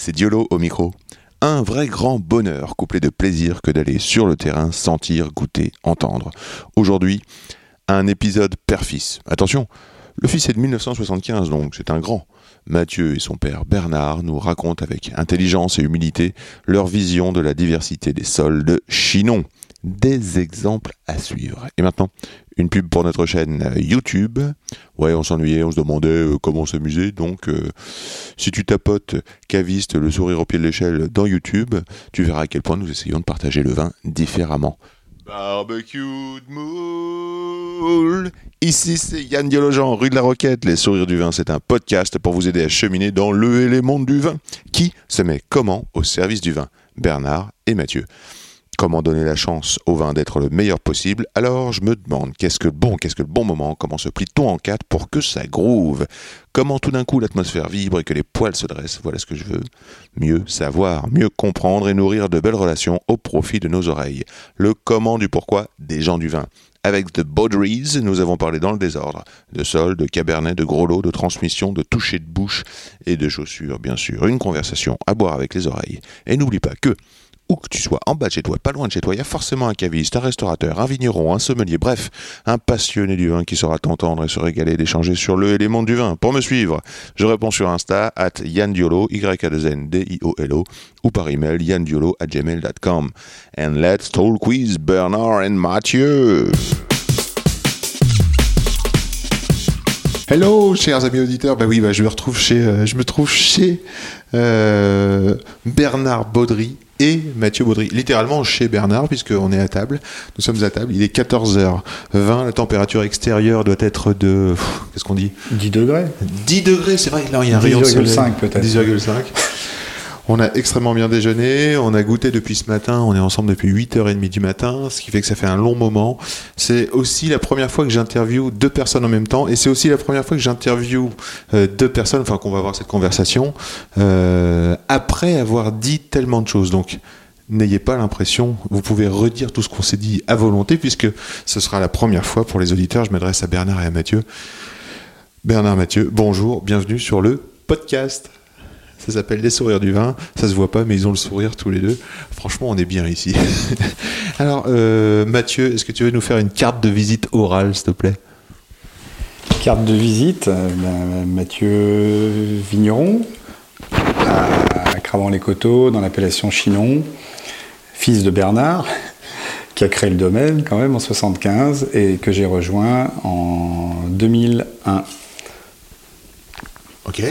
c'est Diolo au micro. Un vrai grand bonheur couplé de plaisir que d'aller sur le terrain, sentir, goûter, entendre. Aujourd'hui, un épisode père-fils. Attention, le fils est de 1975 donc c'est un grand. Mathieu et son père Bernard nous racontent avec intelligence et humilité leur vision de la diversité des sols de Chinon. Des exemples à suivre. Et maintenant, une pub pour notre chaîne euh, YouTube. Ouais, on s'ennuyait, on se demandait euh, comment s'amuser. Donc, euh, si tu tapotes caviste, le sourire au pied de l'échelle dans YouTube, tu verras à quel point nous essayons de partager le vin différemment. Barbecue de moule. Ici, c'est Yann Diologen, rue de la Roquette. Les sourires du vin, c'est un podcast pour vous aider à cheminer dans le et les mondes du vin. Qui se met comment au service du vin? Bernard et Mathieu. Comment donner la chance au vin d'être le meilleur possible Alors je me demande qu'est-ce que bon, qu'est-ce que le bon moment Comment se plie-t-on en quatre pour que ça groove? Comment tout d'un coup l'atmosphère vibre et que les poils se dressent? Voilà ce que je veux. Mieux savoir, mieux comprendre et nourrir de belles relations au profit de nos oreilles. Le comment du pourquoi des gens du vin. Avec The Bauderies, nous avons parlé dans le désordre. De sol, de cabernet, de gros lot, de transmission, de toucher de bouche et de chaussures, bien sûr. Une conversation à boire avec les oreilles. Et n'oublie pas que où que tu sois, en bas de chez toi, pas loin de chez toi, il y a forcément un caviste, un restaurateur, un vigneron, un sommelier, bref, un passionné du vin qui saura t'entendre et se régaler d'échanger sur le élément du vin. Pour me suivre, je réponds sur Insta, at Yann Diolo, y a 2 n d i o l o ou par email, yanndiolo at gmail.com. And let's talk quiz Bernard and Mathieu. Hello, chers amis auditeurs. Bah oui, bah, je me retrouve chez, euh, je me trouve chez euh, Bernard Baudry et Mathieu Baudry. Littéralement chez Bernard, puisqu'on est à table. Nous sommes à table. Il est 14h20. La température extérieure doit être de. Qu'est-ce qu'on dit? 10 degrés 10 degrés, c'est vrai. Là, il y a un rayon de soleil. 10,5 peut-être. 10,5. On a extrêmement bien déjeuné, on a goûté depuis ce matin, on est ensemble depuis 8h30 du matin, ce qui fait que ça fait un long moment. C'est aussi la première fois que j'interviewe deux personnes en même temps, et c'est aussi la première fois que j'interviewe euh, deux personnes, enfin qu'on va avoir cette conversation, euh, après avoir dit tellement de choses. Donc, n'ayez pas l'impression, vous pouvez redire tout ce qu'on s'est dit à volonté, puisque ce sera la première fois pour les auditeurs. Je m'adresse à Bernard et à Mathieu. Bernard, Mathieu, bonjour, bienvenue sur le podcast. Ça s'appelle Les sourires du vin. Ça se voit pas, mais ils ont le sourire tous les deux. Franchement, on est bien ici. Alors, euh, Mathieu, est-ce que tu veux nous faire une carte de visite orale, s'il te plaît? Carte de visite, euh, ben, Mathieu Vigneron, à Cravant-les-Coteaux, dans l'appellation Chinon, fils de Bernard, qui a créé le domaine quand même en 75 et que j'ai rejoint en 2001. Ok.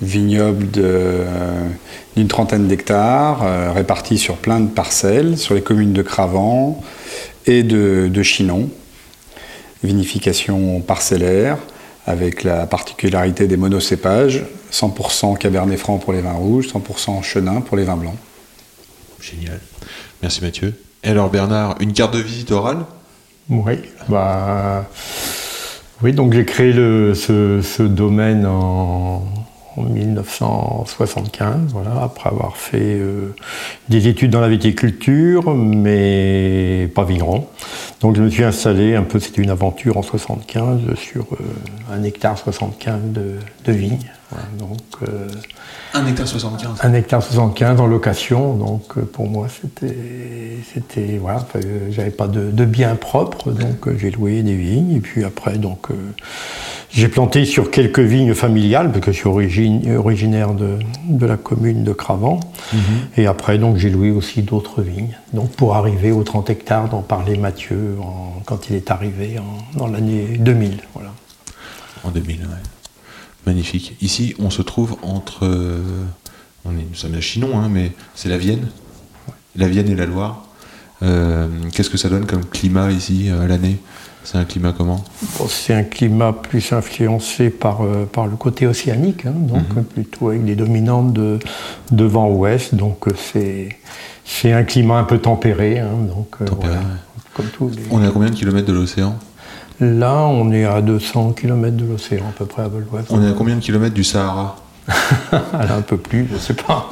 Vignoble de, euh, d'une trentaine d'hectares, euh, répartis sur plein de parcelles, sur les communes de Cravant et de, de Chinon. Vinification parcellaire, avec la particularité des monocépages, 100% Cabernet Franc pour les vins rouges, 100% Chenin pour les vins blancs. Génial. Merci, Mathieu. Et alors, Bernard, une carte de visite orale? Oui, bah, oui, donc j'ai créé le, ce, ce domaine en, en 1975, voilà, après avoir fait euh, des études dans la viticulture, mais pas vigneron. Donc je me suis installé un peu, c'était une aventure en 75 sur euh, un hectare 75 de, de vignes. Voilà, donc euh, Un hectare 75. un hectare 75 en location, donc pour moi c'était, voilà, j'avais pas de, de bien propre, donc j'ai loué des vignes et puis après donc j'ai planté sur quelques vignes familiales parce que je suis origine- originaire de, de la commune de Cravant et après donc j'ai loué aussi d'autres vignes, donc pour arriver aux 30 hectares dont parlait Mathieu en- quand il est arrivé en- dans l'année 2000, voilà. En 2000, ouais. Magnifique. Ici, on se trouve entre. euh, on est, nous sommes à Chinon, hein, mais c'est la Vienne. La Vienne et la Loire. Euh, Qu'est-ce que ça donne comme climat ici euh, à l'année? C'est un climat comment Bon, c'est un climat plus influencé par, euh, par le côté océanique, hein, donc Mhm. plutôt avec des dominantes de, de vent ouest. Donc euh, c'est, un climat un peu tempéré. hein, donc, euh, Tempéré, voilà, comme tous les- On est à combien de kilomètres de l'océan Là, on est à 200 km de l'océan à peu près à l'ouest. On est à combien de kilomètres du Sahara un peu plus, je sais pas.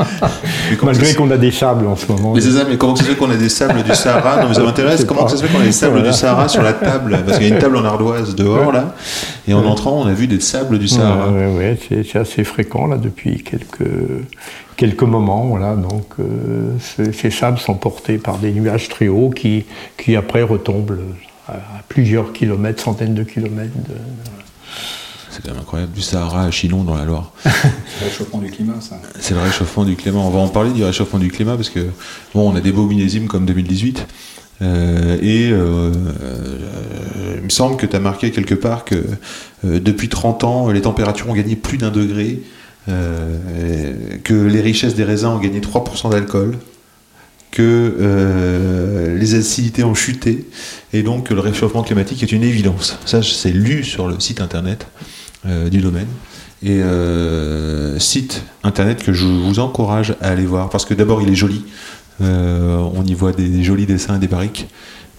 Malgré qu'on a des sables en ce moment. Mais ça, mais comment ça se fait qu'on a des sables du Sahara Non, mais ça m'intéresse. Comment pas- ça se fait qu'on a des sables Voilà. du Sahara sur la table Parce qu'il y a une table en ardoise dehors, là. Et en entrant, on a vu des sables du Sahara. Ouais, ouais, c'est, assez fréquent là depuis quelques, quelques moments. Voilà, donc euh, ces, ces sables sont portés par des nuages très hauts qui, qui après retombent à, à plusieurs kilomètres, centaines de kilomètres. de- C'est quand même incroyable. Du Sahara à Chinon, dans la Loire. C'est le réchauffement du climat, ça. C'est le réchauffement du climat. On va en parler du réchauffement du climat parce que, bon, on a des beaux millésimes comme 2018. euh, et euh, euh, il me semble que tu as marqué quelque part que depuis 30 ans, les températures ont gagné plus d'un degré, que les richesses des raisins ont gagné 3% d'alcool, que les acidités ont chuté, et donc que le réchauffement climatique est une évidence. Ça, c'est lu sur le site internet du domaine. Et euh, site internet que je vous encourage à aller voir, parce que d'abord il est joli, Euh, on y voit des, jolis dessins et des barriques,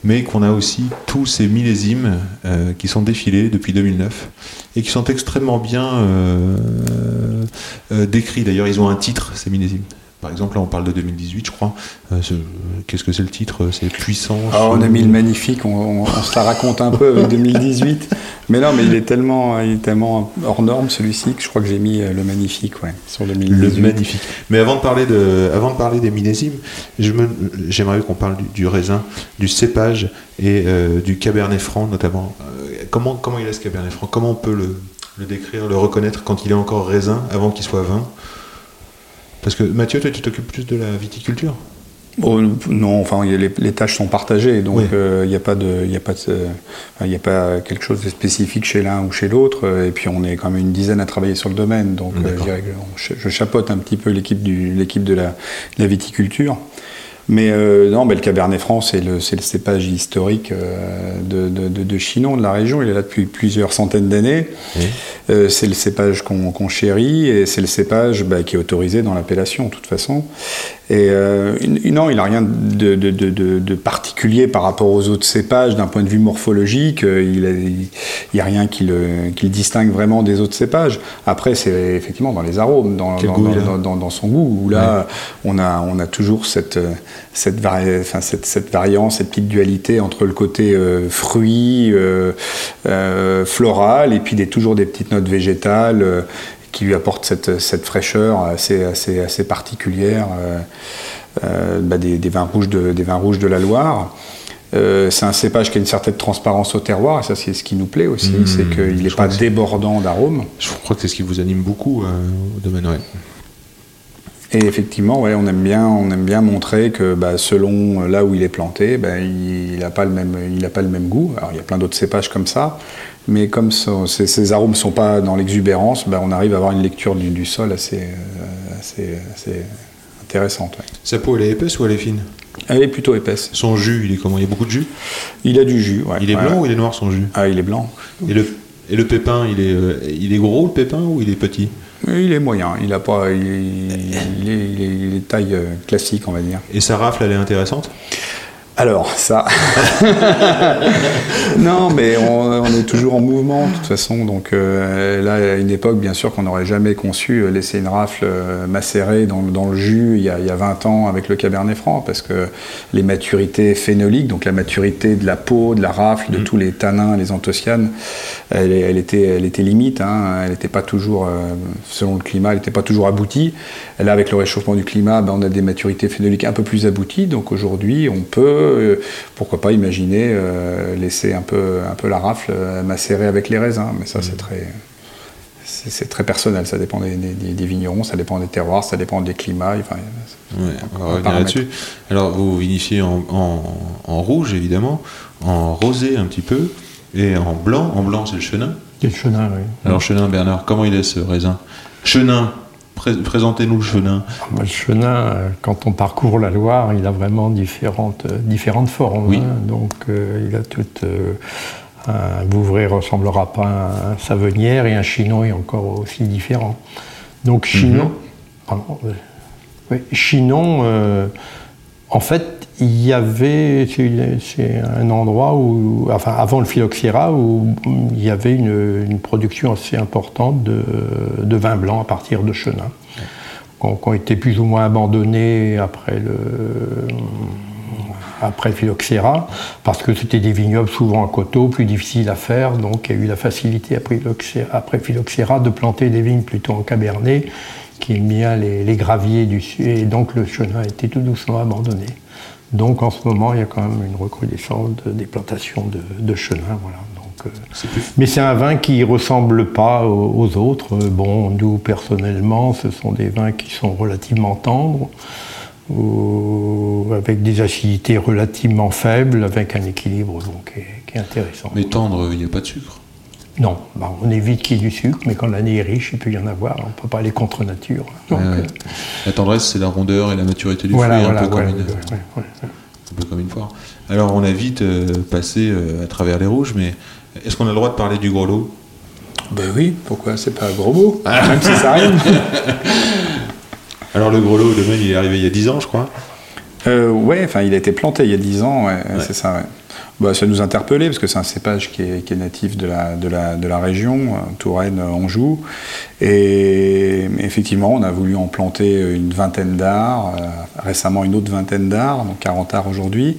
mais qu'on a aussi tous ces millésimes euh, qui sont défilés depuis 2009 et qui sont extrêmement bien euh, euh, décrits. D'ailleurs, ils ont un titre, ces millésimes. Par exemple, là, on parle de 2018, je crois. Euh, ce- Qu'est-ce que c'est le titre C'est puissance. Ah, on a mis le magnifique, on, on- on se la raconte un peu avec 2018. Mais non, mais il est tellement, il est tellement hors norme celui-ci que je crois que j'ai mis euh, le magnifique ouais, sur 2018. Le magnifique. Mais avant de parler, de, avant de parler des millésimes, j'aimerais qu'on parle du, du raisin, du cépage et euh, du cabernet franc notamment. Euh, comment, comment il est ce cabernet franc? Comment on peut le, le décrire, le reconnaître quand il est encore raisin avant qu'il soit vin? Parce que Mathieu, toi, tu t'occupes plus de la viticulture Bon, non, enfin, les, les tâches sont partagées, donc Oui. euh, il n'y a pas de, il y a pas de, enfin, il y a pas quelque chose de spécifique chez l'un ou chez l'autre. euh, Et puis on est quand même une dizaine à travailler sur le domaine, donc euh, je, je chapeaute un petit peu l'équipe du, l'équipe de la, de la viticulture. Mais euh, non, ben, le Cabernet Franc, c'est le, c'est le cépage historique euh, de, de, de, de Chinon, de la région. Il est là depuis plusieurs centaines d'années. Euh, c'est le cépage qu'on qu'on chérit et c'est le cépage bah, qui est autorisé dans l'appellation, de toute façon. Et euh, non, il n'a rien de, de- de- de- de particulier par rapport aux autres cépages d'un point de vue morphologique. euh, Il n'y a rien qui le, qui le distingue vraiment des autres cépages. Après, c'est effectivement dans les arômes, dans, goût son goût, où là, on, a, on a toujours cette, euh, cette, vari- enfin, cette, cette variance, cette petite dualité entre le côté euh, fruit, euh, floral, et puis des, toujours des petites notes végétales. Qui lui apportent cette, cette fraîcheur assez, assez, assez particulière bah, des, des vins rouges de, des vins rouges de la Loire. Euh, c'est un cépage qui a une certaine transparence au terroir, et ça c'est ce qui nous plaît aussi, Mmh, c'est qu'il je n'est pas débordant d'arômes. Je crois que c'est ce qui vous anime beaucoup euh, au domaine. Ouais. Et effectivement, ouais, on, aime bien, on aime bien montrer que bah, selon là où il est planté, bah, il n'a pas, le même- il a pas le même goût. Alors il y a plein d'autres cépages comme ça, mais comme ça- ces, ces arômes ne sont pas dans l'exubérance, bah, on arrive à avoir une lecture du, du sol assez, euh, assez, assez intéressante. ouais. Sa peau, elle est épaisse ou elle est fine? Elle est plutôt épaisse. Son jus, il est comment? Il y a beaucoup de jus? Il a du jus. ouais. Il est blanc ouais. ou il est noir son jus? Ah, il est blanc. et le, et le pépin, il est, euh, il est gros le pépin ou il est petit? Il est moyen. Il a pas. Il, il est taille euh, classique, on va dire. Et sa rafle, elle est intéressante? Alors, ça. non, mais on, on est toujours en mouvement, de toute façon. Donc, euh, là, à une époque, bien sûr, qu'on n'aurait jamais conçu euh, laisser une rafle euh, macérée dans, dans le jus il y, a, il y a 20 ans avec le Cabernet Franc, parce que les maturités phénoliques, donc la maturité de la peau, de la rafle, de tous les tanins, les anthocyanes, elle, était, elle était limite. hein. elle n'était pas toujours, selon le climat, elle n'était pas toujours aboutie. Là, avec le réchauffement du climat, ben, on a des maturités phénoliques un peu plus abouties. Donc aujourd'hui, on peut, euh, pourquoi pas, imaginer euh, laisser un peu, un peu la rafle euh, macérer avec les raisins. Mais ça, c'est très. C'est très personnel, ça dépend des, des- des vignerons, ça dépend des terroirs, ça dépend des climats. Enfin, Ouais, on va revenir là-dessus. Alors, vous vinifiez en, en- en rouge, évidemment, en rosé un petit peu, et en blanc. En blanc, c'est le chenin. C'est le chenin, oui. Alors, chenin, Bernard, comment il est ce raisin? Chenin, pré- présentez-nous le chenin. Le chenin, euh, quand on parcourt la Loire, il a vraiment différentes, euh, différentes formes. Oui. hein. Donc, euh, il a tout euh, Un Vouvray ressemblera pas à un Savenière et un Chinon est encore aussi différent. Donc Chinon, pardon, oui, Chinon, euh, en fait, il y avait, c'est un endroit où, enfin avant le phylloxéra, où il y avait une, production assez importante de, de vin blanc à partir de Chenin, qui ont, été plus ou moins abandonnés après le, après phylloxéra, parce que c'était des vignobles souvent à coteaux, plus difficiles à faire, donc il y a eu la facilité après phylloxéra, après phylloxéra de planter des vignes plutôt en cabernet, qui aiment bien les, les graviers du sud, et donc le chenin a été tout doucement abandonné. Donc en ce moment, il y a quand même une recrudescence de- des plantations de, de chenin. Voilà. Donc, euh, mais c'est un vin qui ressemble pas aux, aux autres. Euh, Bon, nous personnellement, ce sont des vins qui sont relativement tendres, ou avec des acidités relativement faibles, avec un équilibre donc, qui, est, qui est intéressant. Mais tendre, il n'y a pas de sucre. Non, bah, on évite qu'il y ait du sucre, mais quand l'année est riche, il peut y en avoir. On ne peut pas aller contre nature. Donc, Ouais, ouais. euh, La tendresse, c'est la rondeur et la maturité du voilà, fruit, voilà, un, peu voilà, comme une, ouais, ouais, ouais. un peu comme une foire. Alors, on a vite euh, passé euh, à travers les rouges, mais est-ce qu'on a le droit de parler du gros lot? Ben oui, pourquoi C'est pas un gros mot, même si ça arrive. Alors, le gros lot, domaine, il est arrivé il y a 10 ans, je crois. Euh, ouais, enfin, il a été planté il y a 10 ans, ouais, c'est ça. Bah, ça nous interpellait parce que c'est un cépage qui est, qui est natif de la, de la, de la région, euh, Touraine, euh, Anjou. Et effectivement, on a voulu en planter une vingtaine d'arts, euh, récemment une autre vingtaine d'arts, donc 40 arts aujourd'hui.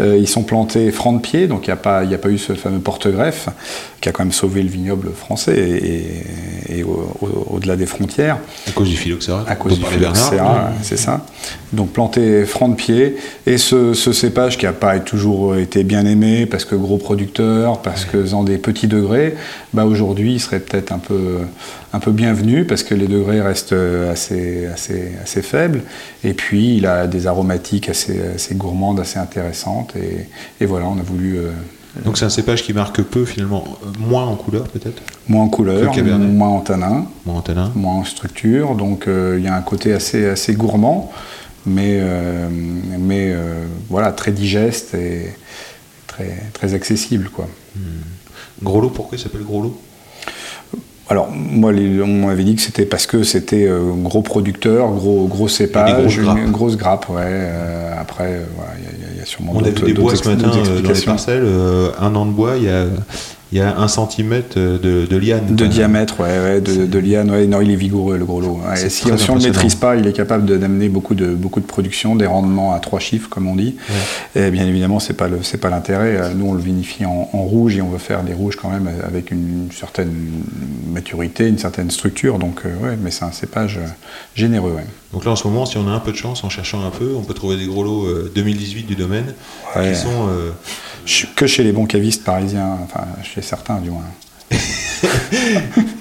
Euh, ils sont plantés franc de pied, donc il n'y a, pas- il y a pas eu ce fameux porte-greffe qui a quand même sauvé le vignoble français et, et- et au- au- au-delà des frontières À cause du phylloxéra. à cause du phylloxéra, c'est ça. Donc planté franc de pied. Et ce, ce cépage qui n'a pas toujours été bien aimé, parce que gros producteur, parce que dans des petits degrés, bah aujourd'hui il serait peut-être un peu, un peu bienvenu, parce que les degrés restent assez, assez, assez faibles. Et puis il a des aromatiques assez, assez gourmandes, assez intéressantes. Et, et voilà, on a voulu... euh, Donc, c'est un cépage qui marque peu, finalement, euh, moins en couleur, peut-être, moins en couleur, moins en tanin. moins en tanin. moins en structure, donc euh, il y a un côté assez, assez gourmand, mais, euh, mais euh, voilà, très digeste et très, très accessible. Quoi. Gros lot, pourquoi il s'appelle gros lot? Alors, moi, on m'avait dit que c'était parce que c'était euh, gros producteur, gros, gros cépage, grosses grappes. une grosse grappe, ouais. euh, après, euh, il y a- y, y sûrement On a vu des bois ce matin dans les parcelles. euh, un an de bois, il y a, il y a un centimètre de, de liane. De diamètre, ouais, ouais, de, de liane, ouais, non, il est vigoureux le gros lot. Ouais, si, on ne le maîtrise pas, il est capable d'amener beaucoup de, beaucoup de production, des rendements à trois chiffres, comme on dit. Et bien évidemment, le, c'est pas l'intérêt. Euh, Nous, on le vinifie en, en rouge et on veut faire des rouges quand même avec une, certaine maturité, une certaine structure. Donc, euh, ouais, mais c'est un cépage euh, généreux, ouais. Donc là, en ce moment, si on a un peu de chance, en cherchant un peu, on peut trouver des gros lots euh, 2018 du domaine qui sont. euh, Que chez les bons cavistes parisiens, enfin, chez certains du moins.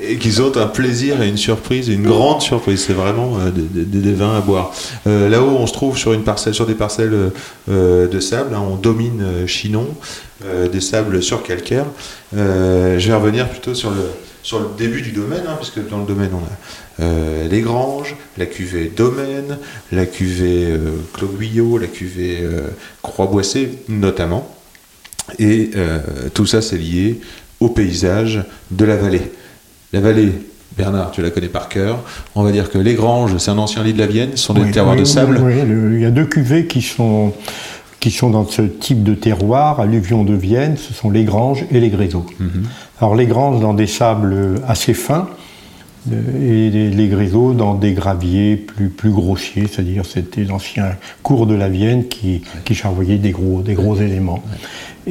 et qui sont un plaisir et une surprise, une grande surprise. C'est vraiment euh, des, vins à boire. Euh, Là-haut, on se trouve sur une parcelle, sur des parcelles euh, de sable. hein. on domine Chinon, des sables sur calcaire. Je vais revenir plutôt sur le sur le début du domaine, hein, puisque dans le domaine, on a les granges, la cuvée Domaine, la cuvée Guyot, la cuvée euh, Croix-Boissé, notamment. Et euh, tout ça, c'est lié au paysage de la vallée. La vallée, Bernard, tu la connais par cœur. On va dire que les Granges, c'est un ancien lit de la Vienne, ce sont des Oui, terroirs oui, de sable. oui, le- il y a deux cuvées qui sont, qui sont dans ce type de terroir, alluvion de Vienne, ce sont les Granges et les Gréseaux. Mhm. Alors les Granges dans des sables assez fins, euh, et les, les Gréseaux dans des graviers plus, plus grossiers, c'est-à-dire c'était l'ancien cours de la Vienne qui, qui charvoyait des gros, des gros éléments.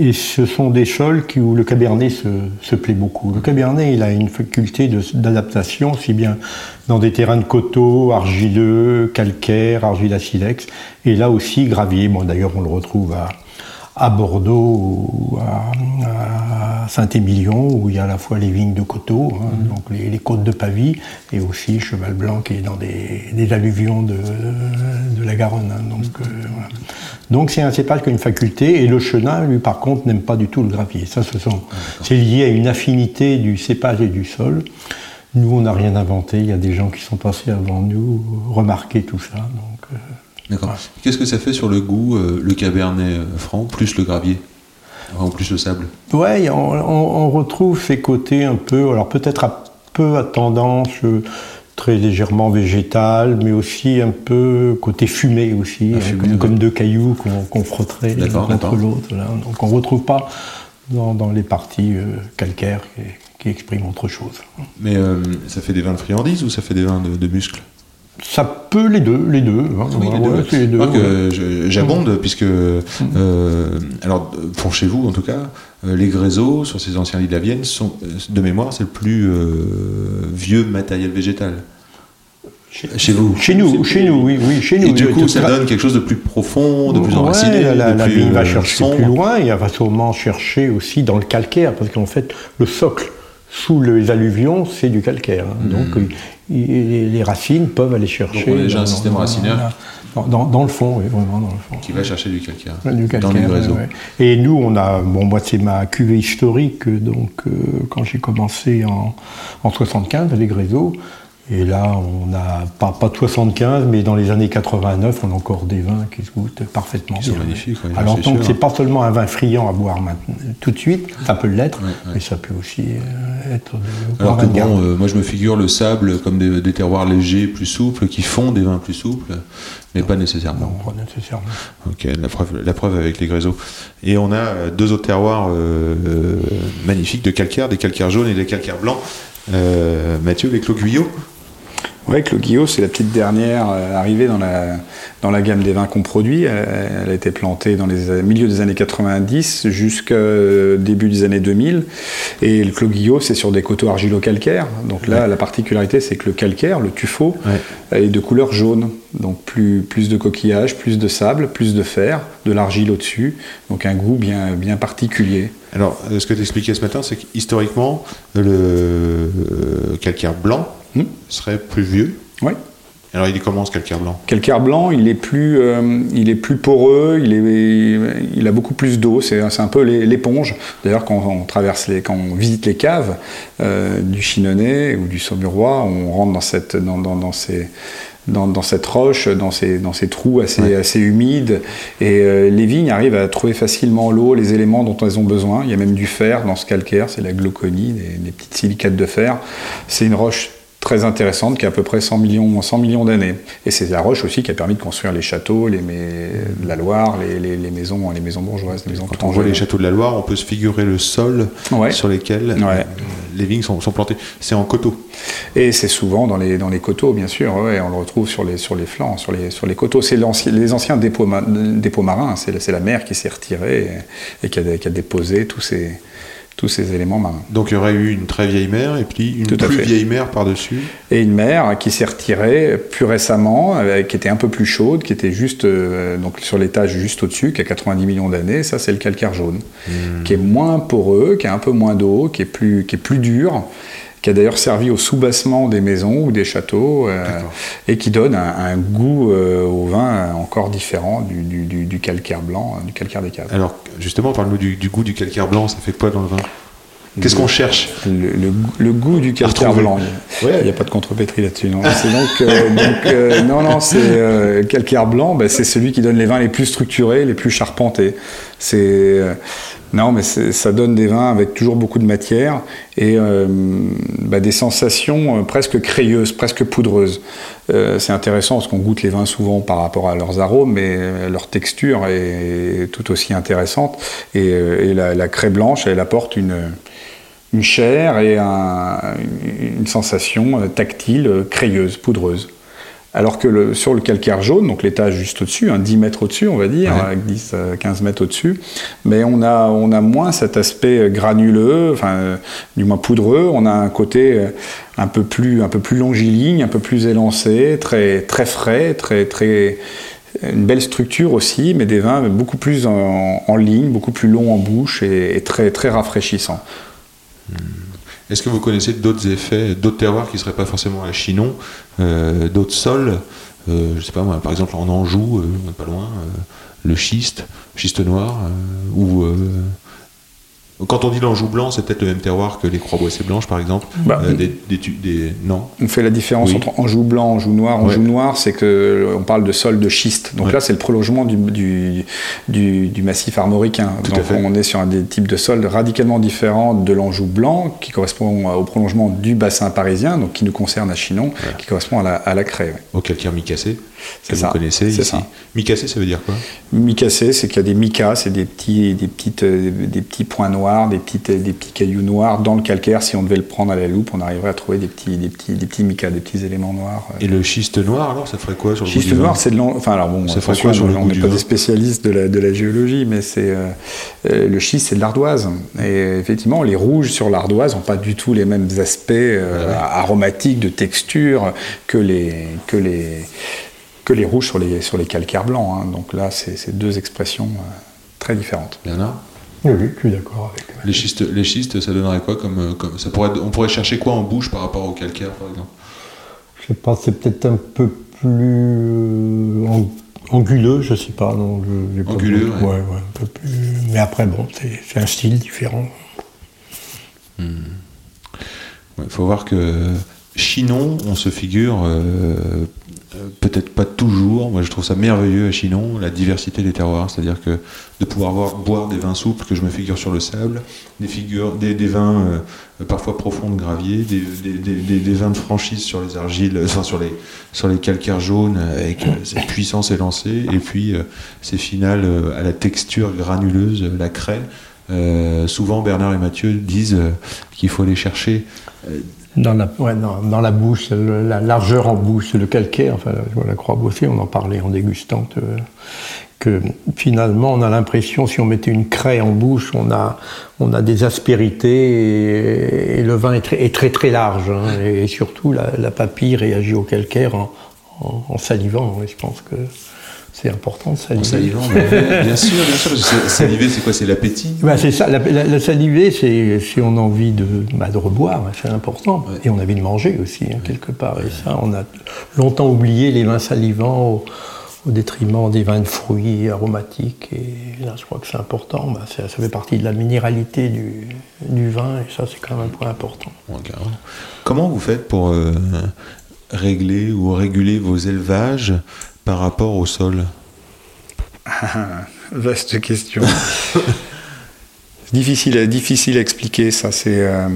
Et ce sont des sols qui, où le cabernet se, se plaît beaucoup. Le cabernet, il a une faculté d'adaptation, aussi bien dans des terrains de coteaux, argileux, calcaires, argile à silex, et là aussi gravier. Bon, D'ailleurs, on le retrouve à, à Bordeaux ou à, à Saint-Émilion, où il y a à la fois les vignes de coteaux, hein, donc les, les côtes de Pavie, et aussi Cheval Blanc qui est dans des, des alluvions de, de la Garonne. hein, donc euh, voilà. Donc c'est un cépage qui a une faculté, et le chenin, lui, par contre, n'aime pas du tout le gravier. Ça, ce sont, c'est lié à une affinité du cépage et du sol. Nous, on n'a rien inventé. Il y a des gens qui sont passés avant nous, remarquer tout ça. Donc, euh, D'accord. Qu'est-ce que ça fait sur le goût, euh, le cabernet euh, franc, plus le gravier? En plus le sable? Ouais, on, on- on retrouve ces côtés un peu, alors peut-être un peu à tendance euh, très légèrement végétale, mais aussi un peu côté fumé aussi, Ah, hein, fumé, comme, deux cailloux qu'on frotterait l'un contre l'autre. Donc on ne retrouve pas dans, dans les parties euh, calcaires qui, qui expriment autre chose. Mais euh, ça fait des vins de friandises ou ça fait des vins de, de muscles? Ça peut les deux, les deux. hein. Oui, les Ouais, deux. les deux, ouais. j'abonde puisque, euh, alors pour chez vous en tout cas, euh, les gréseaux sur ces anciens lits de la Vienne sont, euh, de mémoire, c'est le plus euh, vieux matériel végétal. Chez vous Chez nous, chez nous, oui, oui, chez nous. Et du coup, ça donne quelque chose de plus profond, de plus Ouais, enraciné, La, la, de la plus vigne va chercher sombre. plus loin et elle va sûrement chercher aussi dans le calcaire, parce qu'en fait, le socle sous les alluvions, c'est du calcaire. hein. Donc, il- il- les racines peuvent aller chercher. Hmm. Donc, on a déjà un dans- système dans- racinaire. Dans, dans- dans le fond, oui, vraiment dans le fond. Qui va chercher du calcaire, Du dans calcaire, les gréseaux. ouais, ouais. Et nous, on a, bon, moi, c'est ma cuvée historique, donc euh, quand j'ai commencé en, en 75, les gréseaux, et là, on a pas, pas de 75, mais dans les années 89, on a encore des vins qui se goûtent parfaitement Qui sont magnifiques, ouais, Alors, c'est donc, c'est pas seulement un vin friand à boire maintenant, tout de suite, ça peut l'être, mais ça peut aussi euh, être de Alors que bon, euh, moi je me figure le sable comme des, des terroirs légers, plus souples, qui font des vins plus souples, mais pas nécessairement. Non, pas nécessairement. Ok, la preuve, la preuve avec les gréseaux. Et on a euh, deux autres terroirs euh, euh, magnifiques de calcaire, des calcaires jaunes et des calcaires blancs. Euh, Mathieu, les clos Guyot Ouais, Clos Guillot, c'est la petite dernière euh, arrivée dans la, dans la gamme des vins qu'on produit. Elle, elle a été plantée dans les euh, milieux des années 90 jusqu'au début des années 2000. Et le Clos Guillot, c'est sur des coteaux argilo-calcaires. Donc là, la particularité, c'est que le calcaire, le tuffeau, est de couleur jaune. Donc plus, plus de coquillages, plus de sable, plus de fer, de l'argile au-dessus. Donc un goût bien, bien particulier. Alors, euh, ce que tu expliquais ce matin, c'est qu'historiquement, le euh, calcaire blanc Hmm? serait plus vieux. Ouais. Alors, il est comment ce calcaire blanc? Calcaire blanc, il est plus, euh, il est plus poreux, il, est, il a beaucoup plus d'eau. C'est un peu l'é- l'éponge. D'ailleurs, quand on traverse les, quand on visite les caves euh, du Chinonais ou du Saumurois, on rentre dans cette, dans, dans, dans ces dans, dans cette roche, dans ces, dans ces trous assez, assez humides. Et euh, les vignes arrivent à trouver facilement l'eau, les éléments dont elles ont besoin. Il y a même du fer dans ce calcaire, c'est la glauconie, des, des petites silicates de fer. C'est une roche très intéressante qui a à peu près 100 millions, 100 millions d'années. Et c'est la roche aussi qui a permis de construire les châteaux, les, la Loire, les, les- les maisons, les maisons bourgeoises, les maisons Quand on voit les châteaux de la Loire, on peut se figurer le sol Ouais. sur lesquels Ouais. euh, les vignes sont, sont plantées. C'est en coteaux. Et c'est souvent dans les, dans les coteaux, bien sûr. ouais, on le retrouve sur les, sur les flancs, sur les, sur les coteaux. C'est les anciens dépôts, ma- dépôts marins. C'est la- c'est la mer qui s'est retirée et, et qui, a, qui a déposé tous ces, tous ces éléments marins. Donc, il y aurait eu une très vieille mer et puis une plus fait. vieille mer par-dessus. Et une mer qui s'est retirée plus récemment, euh, qui était un peu plus chaude, qui était juste euh, donc sur l'étage juste au-dessus, qui a 90 millions d'années. Ça, c'est le calcaire jaune, qui est moins poreux, qui a un peu moins d'eau, qui est plus qui est plus dur, qui a d'ailleurs servi au soubassement des maisons ou des châteaux, euh, et qui donne un, un goût euh, au vin encore différent du, du- du- du calcaire blanc, euh, du calcaire des caves. Alors, justement, parle-nous du, du goût du calcaire blanc. Ça fait quoi dans le vin? Qu'est-ce qu'on cherche Le, le goût- le goût du calcaire retrouver. blanc. Il Ouais. n'y a pas de contrepétrie là-dessus. Non, donc, euh, donc, euh, non, non, c'est euh, calcaire blanc. bah, c'est celui qui donne les vins les plus structurés, les plus charpentés. C'est euh, non, mais ça donne des vins avec toujours beaucoup de matière et bah, des sensations presque crayeuses, presque poudreuses. Euh, c'est intéressant parce qu'on goûte les vins souvent par rapport à leurs arômes, mais euh, leur texture est tout aussi intéressante. Et, euh, et la, la craie blanche, elle apporte une une chair et un- une sensation tactile, crayeuse, poudreuse. Alors que le- sur le calcaire jaune, donc l'étage juste au-dessus, hein, 10 mètres au-dessus, on va dire, Ouais. avec 10, euh, 15 mètres au-dessus, mais on a, on a moins cet aspect euh, granuleux, enfin, euh, du moins poudreux, on a un côté euh, un peu plus, un peu plus longiligne, un peu plus élancé, très, très frais, très, très, une belle structure aussi, mais des vins beaucoup plus en, en ligne, beaucoup plus longs en bouche et, et très, très rafraîchissants. Est-ce que vous connaissez d'autres effets, d'autres terroirs qui ne seraient pas forcément à Chinon, euh, d'autres sols euh, Je sais pas moi, par exemple en Anjou, euh, pas loin, euh, le schiste, schiste noir, ou Quand on dit l'Anjou blanc, c'est peut-être le même terroir que les Croix-Boissées blanches, par exemple. Bah, Euh, des, des tu- des- non. On fait la différence Oui. entre Anjou blanc, Anjou noir. Anjou Ouais. noir, c'est que euh, on parle de sol de schiste. Donc Ouais. là, c'est le prolongement du, du, du- du massif armoricain. Tout à Donc fait. on est sur un des types de sols radicalement différents de l'Anjou blanc, qui correspond au prolongement du bassin parisien, donc qui nous concerne à Chinon, qui correspond à la, à la craie. ouais. Au calcaire micacé, C'est que vous ça. connaissez C'est ici. ça. Micacé, ça veut dire quoi? Micacé, c'est qu'il y a des micas, c'est des petits, des, petites, euh, des petits points noirs, des, petites, des petits cailloux noirs dans le calcaire. Si on devait le prendre à la loupe, on arriverait à trouver des petits, des petits, des petits micas, des petits éléments noirs. Et le schiste noir, alors, ça ferait quoi sur le Schiste noir, c'est de l'an- Enfin, alors bon, Ça ferait quoi sur le on n'est pas des spécialistes de la, de la géologie, mais c'est euh, euh, le schiste, c'est de l'ardoise. Et effectivement, les rouges sur l'ardoise n'ont pas du tout les mêmes aspects euh, aromatiques, de texture que les que les que les rouges sur les sur les calcaires blancs. hein. Donc là, c'est c'est deux expressions euh, très différentes. Bernard Oui, oui, je suis d'accord avec. les schistes, les schistes, ça donnerait quoi comme, euh, comme ça pourrait, On pourrait chercher quoi en bouche par rapport au calcaire, par exemple? Je sais pas, c'est peut-être un peu plus euh, ang- anguleux, je sais pas. Non, je- j'ai pas Anguleux, ouais. ouais, ouais, un peu plus. Mais après, bon, c'est c'est un style différent. Il faut voir que Chinon, on se figure, euh, peut-être pas toujours, moi je trouve ça merveilleux à Chinon, la diversité des terroirs, c'est-à-dire que de pouvoir voir- boire des vins souples que je me figure sur le sable, des, vins euh, parfois profonds de gravier, des, vins de franchise sur les argiles, euh, enfin sur les, calcaires jaunes avec euh, cette puissance élancée, et puis ces finales à la texture granuleuse, la craie. Souvent Bernard et Mathieu disent qu'il faut aller chercher Dans la, ouais, dans, dans la bouche, la largeur en bouche, le calcaire, enfin, je la croix bossée, on en parlait en dégustant, que, que finalement, on a l'impression, si on mettait une craie en bouche, on a, on a des aspérités et, le vin est très, très, large. hein, et, surtout, la, papille réagit au calcaire en, en- en salivant. et je pense que c'est important de saliver. En salivant, mais- bien sûr, bien sûr. Saliver, c'est quoi C'est l'appétit Ben, c'est ça, la, la, la saliver, c'est si on a envie de, bah, de reboire, hein, c'est important. Ouais. Et on a envie de manger aussi, hein, quelque part. Et ça, on a longtemps oublié les vins salivants au, au détriment des vins de fruits aromatiques. Et là, je crois que c'est important. Bah, ça, ça fait partie de la minéralité du, du vin, et ça, c'est quand même un point important. Comment vous faites pour euh, régler ou réguler vos élevages par rapport au sol Vaste question. difficile, à, difficile à expliquer ça. C'est, euh,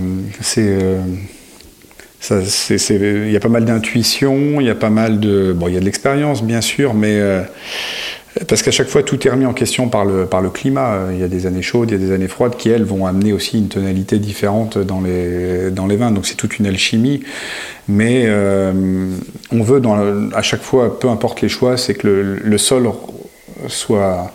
c'est, euh, il y a pas mal d'intuition, il y a pas mal de, bon, il y a de l'expérience bien sûr, mais euh, parce qu'à chaque fois tout est remis en question par le par le climat. Il y a des années chaudes, il y a des années froides qui elles vont amener aussi une tonalité différente dans les dans les vins. Donc c'est toute une alchimie. Mais euh, on veut dans à chaque fois, peu importe les choix, c'est que le, le sol soit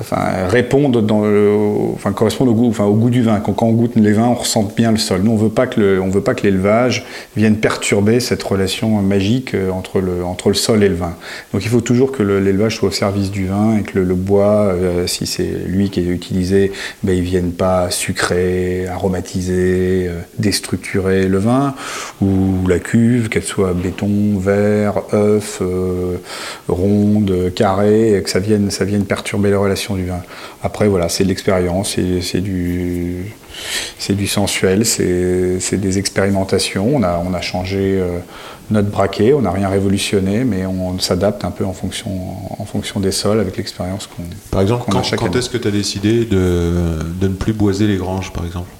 enfin, répondent dans le, enfin, correspondent au goût, enfin, au goût du vin. Quand, on goûte les vins, on ressent bien le sol. Nous, on veut pas que le, on veut pas que l'élevage vienne perturber cette relation magique euh, entre le, entre le sol et le vin. Donc, il faut toujours que le- l'élevage soit au service du vin et que le, le bois, euh, si c'est lui qui est utilisé, ben, il vienne pas sucrer, aromatiser, euh, déstructurer le vin ou la cuve, qu'elle soit béton, verre, œuf, ronde, carré, que ça vienne, ça vienne perturber les relations du vin. Après, voilà, c'est de l'expérience, c'est- du, du sensuel, c'est des expérimentations. On a, on a changé euh, notre braquet, on n'a rien révolutionné, mais on, s'adapte un peu en fonction, en fonction des sols avec l'expérience qu'on Par exemple, a quand, quand est-ce que tu as décidé de, de ne plus boiser les granges, par exemple?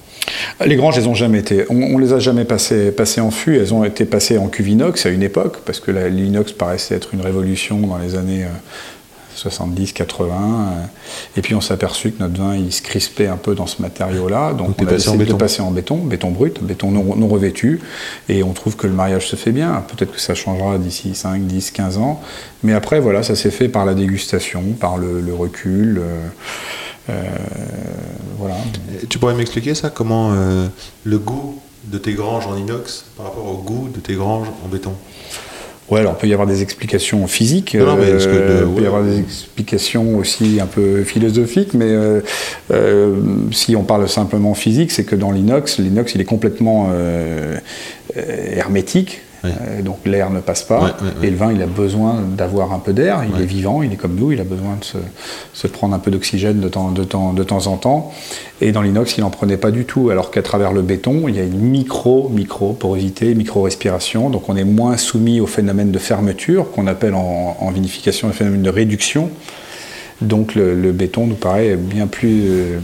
Les granges, elles ont jamais été. On, on les a jamais passées, passées en fût. Elles ont été passées en cuve inox à une époque, parce que l'inox paraissait être une révolution dans les années euh, 70, 80. euh, et puis on s'est aperçu que notre vin, il se crispait un peu dans ce matériau-là. Donc, on a passé en décidé de passer en béton, béton brut, béton non, non revêtu. Et on trouve que le mariage se fait bien. Peut-être que ça changera d'ici 5, 10, 15 ans. Mais après, voilà, ça s'est fait par la dégustation, par le, le recul. euh, euh, voilà. Tu pourrais m'expliquer ça Comment euh, le goût de tes granges en inox par rapport au goût de tes granges en béton? Ouais, alors il peut y avoir des explications physiques, Non, mais que de- euh, il peut ouais. y avoir des explications aussi un peu philosophiques, mais euh, euh, si on parle simplement physique, c'est que dans l'inox, l'inox il est complètement euh, hermétique. Euh, donc l'air ne passe pas. Ouais, ouais, ouais. Et le vin, il a besoin d'avoir un peu d'air. Il est vivant, il est comme nous, il a besoin de se, se prendre un peu d'oxygène de temps, de, temps, de temps en temps. Et dans l'inox, il n'en prenait pas du tout. Alors qu'à travers le béton, il y a une micro, micro porosité, micro respiration. Donc on est moins soumis au phénomène de fermeture qu'on appelle en, en vinification le phénomène de réduction. Donc le, le béton nous paraît bien plus, euh,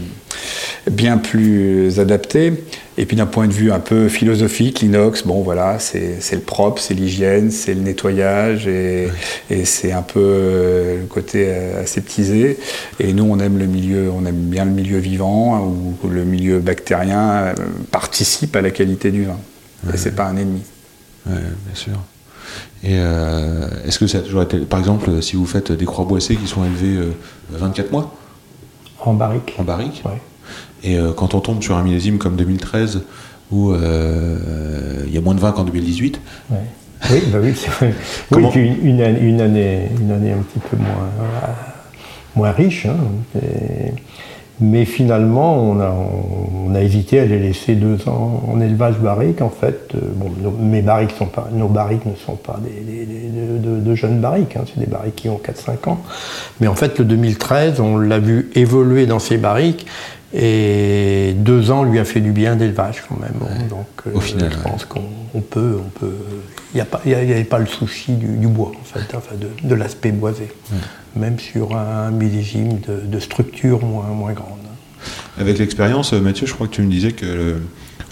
bien plus adapté. Et puis d'un point de vue un peu philosophique, l'inox, bon voilà, c'est le propre, c'est l'hygiène, c'est le nettoyage et, et c'est un peu euh, le côté euh, aseptisé. Et nous, on aime le milieu, on aime bien le milieu vivant hein, où le milieu bactérien euh, participe à la qualité du vin. Et c'est pas un ennemi. Ouais, bien sûr. Et euh, est-ce que ça a toujours été, par exemple, si vous faites des croix boissées qui sont élevées euh, 24 mois En barrique. en barrique, Ouais. et euh, quand on tombe sur un millésime comme 2013 où euh, il y a moins de vin qu'en 2018, Ouais. Oui, bah oui, c'est vrai. Oui, une, une année, une, année, un petit peu moins, euh, moins riche. hein. Et- mais finalement, on a, hésité à les laisser deux ans en élevage barrique. En fait, Euh, bon, nos, mes barriques sont pas, nos barriques ne sont pas des, des- des- de, de- de jeunes barriques, hein. c'est des barriques qui ont 4-5 ans. Mais en fait, le 2013, on l'a vu évoluer dans ces barriques. Et deux ans lui a fait du bien d'élevage quand même. hein. Donc, Au final, je ouais. pense qu'on on peut, on peut. Il n'y avait pas le souci du, du bois en fait, enfin de, de l'aspect boisé, même sur un millésime de, de structure moins, moins grande. avec l'expérience, euh, Mathieu, je crois que tu me disais que le,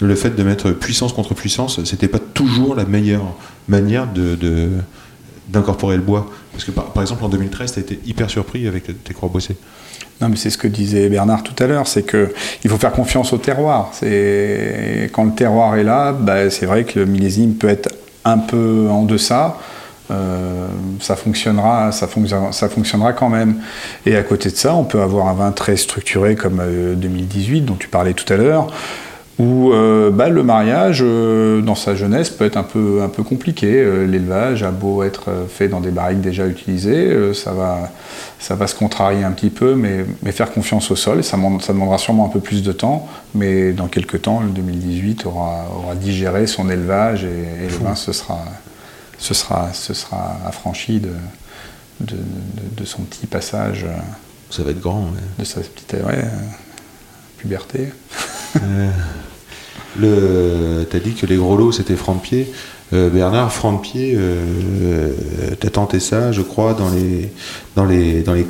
le fait de mettre puissance contre puissance, c'était pas toujours la meilleure manière de, de- d'incorporer le bois. Parce que par, exemple en 2013, tu as été hyper surpris avec tes croix boissées. Non, mais c'est ce que disait Bernard tout à l'heure, c'est que il faut faire confiance au terroir. Quand le terroir est là, bah, c'est vrai que le millésime peut être un peu en deçà. euh, ça fonctionnera, ça fonctionnera, quand même. Et à côté de ça, on peut avoir un vin très structuré comme euh, 2018 dont tu parlais tout à l'heure, où euh, bah, le mariage, euh, dans sa jeunesse, peut être un peu, un peu compliqué. Euh, L'élevage a beau être fait dans des barriques déjà utilisées, ça, va, ça va se contrarier un petit peu, mais, mais faire confiance au sol, ça, ça demandera sûrement un peu plus de temps, mais dans quelques temps, le 2018 aura, aura digéré son élevage et, et le vin se sera, se sera, se sera affranchi de, de, de- de son petit passage, Ça va être grand. ouais. de sa petite ouais, puberté. Le, t'as dit que les gros lots c'était franc de pied. Euh, Bernard, franc de pied, euh, t'as tenté ça, je crois, dans les dans les dans les.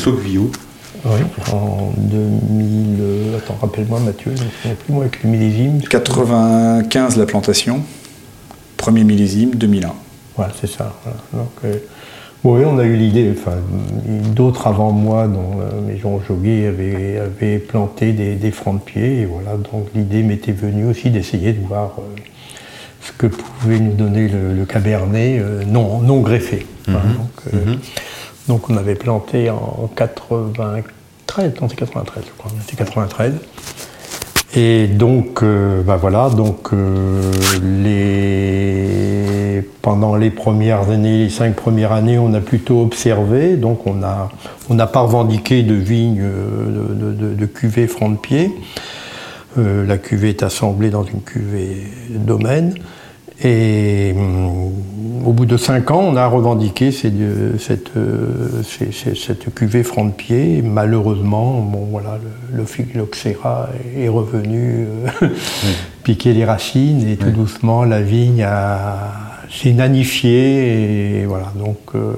Oui, en 2000. euh, attends, rappelle-moi Mathieu, je ne plus moi avec le millésime. 95 la plantation, premier millésime 2001. Voilà, c'est ça. voilà. Donc, euh, oui, on a eu l'idée, enfin, d'autres avant moi, dont euh, mes Jean Joguet avaient, avaient planté des, des francs de pied. Et voilà, donc l'idée m'était venue aussi d'essayer de voir euh, ce que pouvait nous donner le, le cabernet euh, non, non greffé. Voilà, donc, euh, donc on avait planté en 93, non c'est 93 je crois, c'était 93. Et donc, euh, bah voilà, donc euh, les... pendant les premières années, les cinq premières années, on a plutôt observé. Donc, on a, on n'a pas revendiqué de vigne euh, de, de, de cuvée franc de pied. Euh, la cuvée est assemblée dans une cuvée domaine. Et hum, au bout de cinq ans, on a revendiqué ces- euh, cette, euh, ces- ces- cette cuvée franc de pied. Malheureusement, bon, voilà, le, le phylloxéra est revenu euh, piquer les racines et tout doucement, la vigne a s'est nanifiée. Et voilà, donc. euh,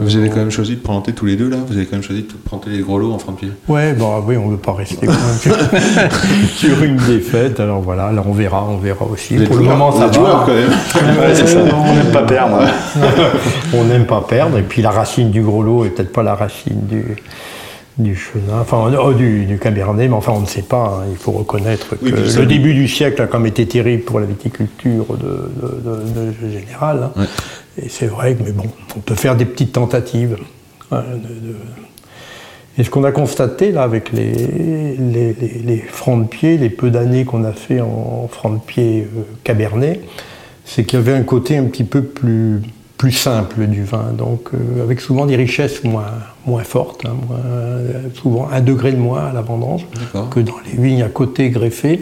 Vous avez quand même choisi de planter tous les deux là? Vous avez quand même choisi de planter les gros lots en franc de pied. Ouais, bon, oui, on ne veut pas rester sur une défaite. Alors voilà, là on verra, on verra aussi. Vous Pour le moment, ça va. quand même. Ouais, c'est ça, on n'aime pas perdre. on n'aime pas perdre. Et puis la racine du gros lot est peut-être pas la racine du, du chenin, enfin oh, du, du cabernet, mais enfin on ne sait pas. hein. Il faut reconnaître que Oui, puis ça- le début du siècle a quand même été terrible pour la viticulture de, de, de- de général. hein. Ouais. Et c'est vrai mais bon, on peut faire des petites tentatives. hein, Et ce qu'on a constaté là avec les, les, les- les francs de pied, les peu d'années qu'on a fait en francs de pied euh, cabernet, c'est qu'il y avait un côté un petit peu plus, plus simple du vin, donc euh, avec souvent des richesses moins, moins fortes, hein, moins- euh, souvent un degré de moins à la vendange que dans les vignes à côté greffées.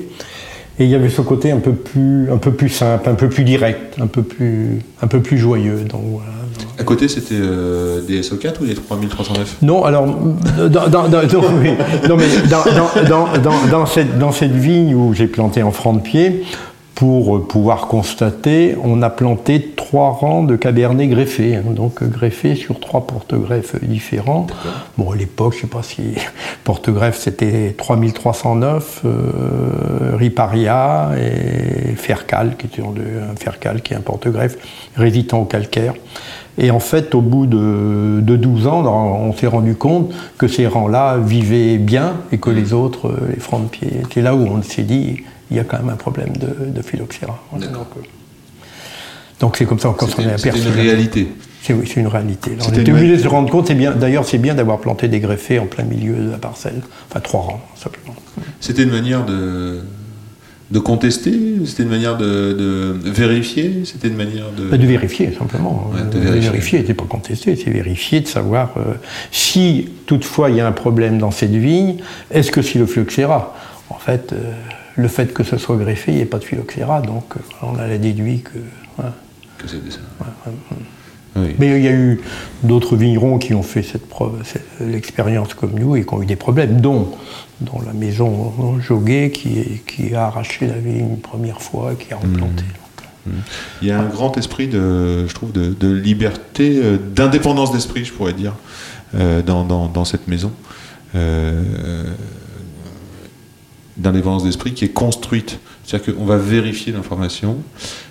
Et il y avait ce côté un peu plus, un peu plus simple, un peu plus direct, un peu plus, un peu plus joyeux. Donc voilà. À côté, c'était euh, des SO4 ou des 3309 Non, alors, dans, dans- dans- non, oui. Non, mais dans, dans- dans- dans- dans cette, dans cette vigne où j'ai planté en franc de pied, pour euh, pouvoir constater, on a planté trois rangs de cabernet greffés, hein, donc euh, greffés sur trois porte-greffes différents. Bon, à l'époque, je ne sais pas si porte-greffe c'était 3309, euh, Riparia et Fercal, qui était un Fercal qui est un porte-greffe résistant au calcaire. Et en fait, au bout de, de 12 ans, on s'est rendu compte que ces rangs-là vivaient bien et que les autres, euh, les francs de pied, étaient là où on s'est dit il y a quand même un problème de, de phylloxéra. Voilà, D'accord. donc, euh, Donc c'est comme ça qu'on s'en est C'était c'était aperçu. une réalité. C'est oui, c'est une réalité. On C'était était obligé de se rendre compte. c'est bien. D'ailleurs, c'est bien d'avoir planté des greffés en plein milieu de la parcelle. Enfin, trois rangs simplement. C'était une manière de, de contester? C'était une manière de, de vérifier? C'était une manière de... Bah, De vérifier, simplement. Ouais, de Euh, vérifier. vérifier, c'est pas contester, c'est vérifier, de savoir euh, si toutefois il y a un problème dans cette vigne, est-ce que c'est le phylloxéra? En fait, euh, le fait que ce soit greffé, il n'y a pas de phylloxéra, donc euh, on a déduit que. voilà. que c'était ça. Oui. Mais il y a eu d'autres vignerons qui ont fait cette preuve, l'expérience comme nous et qui ont eu des problèmes, dont, dont la maison Joguet qui, a arraché la vigne une première fois et qui a replanté. Il y a un grand esprit de, je trouve, de, de liberté, euh, d'indépendance d'esprit, je pourrais dire, euh, dans, dans- dans cette maison. Euh, d'indépendance d'esprit qui est construite. C'est-à-dire qu'on va vérifier l'information.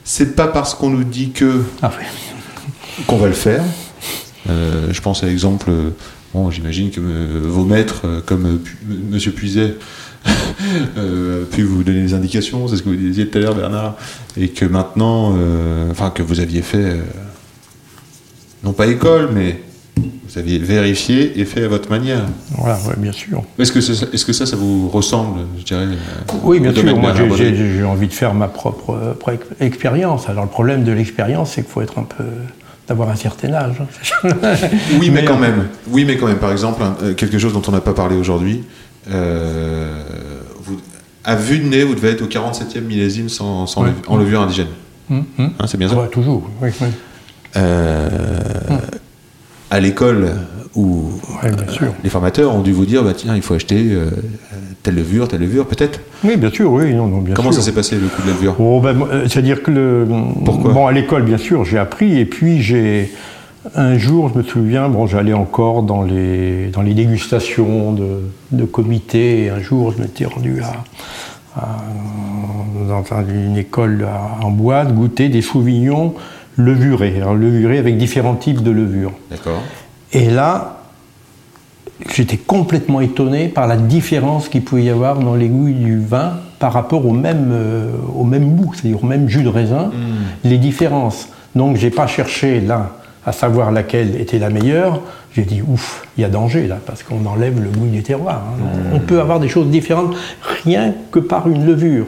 C'est pas parce qu'on nous dit que Ah oui. qu'on va le faire. Euh, je pense à l'exemple, bon, j'imagine que euh, vos maîtres, euh, comme euh, Pu- Monsieur Puiset, euh, pu vous donner des indications, c'est ce que vous disiez tout à l'heure, Bernard, et que maintenant, enfin que vous aviez fait, non pas école, mais vous aviez vérifié et fait à votre manière. Voilà, ouais, bien sûr. Est-ce que, ça, ça vous ressemble, je dirais euh, Oui, bien sûr. Moi, j'ai- envie de faire ma propre, euh, expérience. Alors, le problème de l'expérience, c'est qu'il faut être un peu. d'avoir un certain âge. hein. Oui, mais, Mais, quand euh, même. Oui, mais quand même. Par exemple, quelque chose dont on n'a pas parlé aujourd'hui. euh, à vue de nez, vous devez être au 47e millésime sans, sans Ouais. en levure indigène. Hum, hum. Hein, c'est bien ça Ouais, toujours. Oui, oui. Euh, À l'école où Ouais, sûr. les formateurs ont dû vous dire bah, tiens, il faut acheter euh, telle levure, telle levure, peut-être. Oui, bien sûr, oui, non, non, bien Comment sûr. ça s'est passé le coup de la levure? Oh, ben, euh, C'est-à-dire que le. Pourquoi? Bon, à l'école, bien sûr, j'ai appris, et puis j'ai. Un jour, je me souviens, bon, j'allais encore dans les, dans les dégustations de, de comités, et un jour, je m'étais rendu à, à- dans une école à- en boîte goûter des sauvignons Alors, levurés avec différents types de levures. D'accord. Et là, j'étais complètement étonné par la différence qu'il pouvait y avoir dans les goûts du vin par rapport au même, euh, au même goût, c'est-à-dire au même jus de raisin, les différences. Donc, j'ai pas cherché là à savoir laquelle était la meilleure. J'ai dit, ouf, il y a danger là, parce qu'on enlève le goût du terroir. hein. On peut avoir des choses différentes rien que par une levure.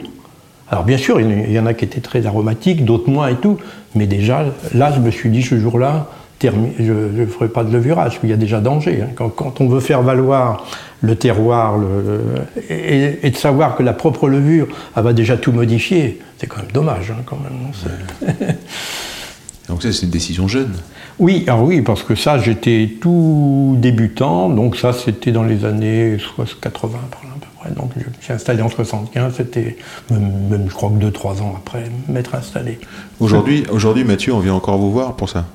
Alors bien sûr, il y en a- il qui étaient très aromatiques, d'autres moins et tout, mais déjà, là, je me suis dit ce jour-là, je ne ferai pas de levurage, parce qu'il y a déjà danger. hein. Quand, quand on veut faire valoir le terroir le- et, et de savoir que la propre levure elle va déjà tout modifier, c'est quand même dommage, hein, quand même. Donc ça, c'est une décision jeune. Oui, alors oui, parce que ça, j'étais tout débutant, donc ça, c'était dans les années 60, 80 par là, Donc je me suis installé en 75, c'était même, même, je crois que 2-3 ans après m'être installé. Aujourd'hui, aujourd'hui, Mathieu, on vient encore vous voir pour ça.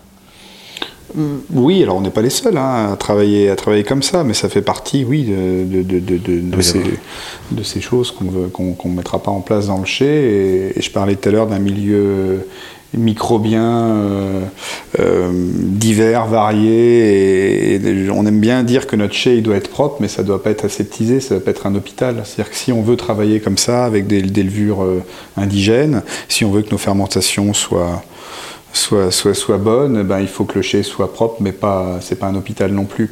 Oui, alors on n'est pas les seuls hein, à, travailler, à travailler comme ça, mais ça fait partie, oui, de, de, de, de, de- de Oui, ces, ces choses qu'on ne qu'on, qu'on mettra pas en place dans le chai. Et, et je parlais tout à l'heure d'un milieu microbien euh, euh, divers, varié. Et, et on aime bien dire que notre il doit être propre, mais ça ne doit pas être aseptisé, ça doit pas être un hôpital. C'est-à-dire que si on veut travailler comme ça, avec des, levures euh, indigènes, si on veut que nos fermentations soient soit, soit, soit bonne, ben, il faut que le chai soit propre, mais pas, c'est pas un hôpital non plus.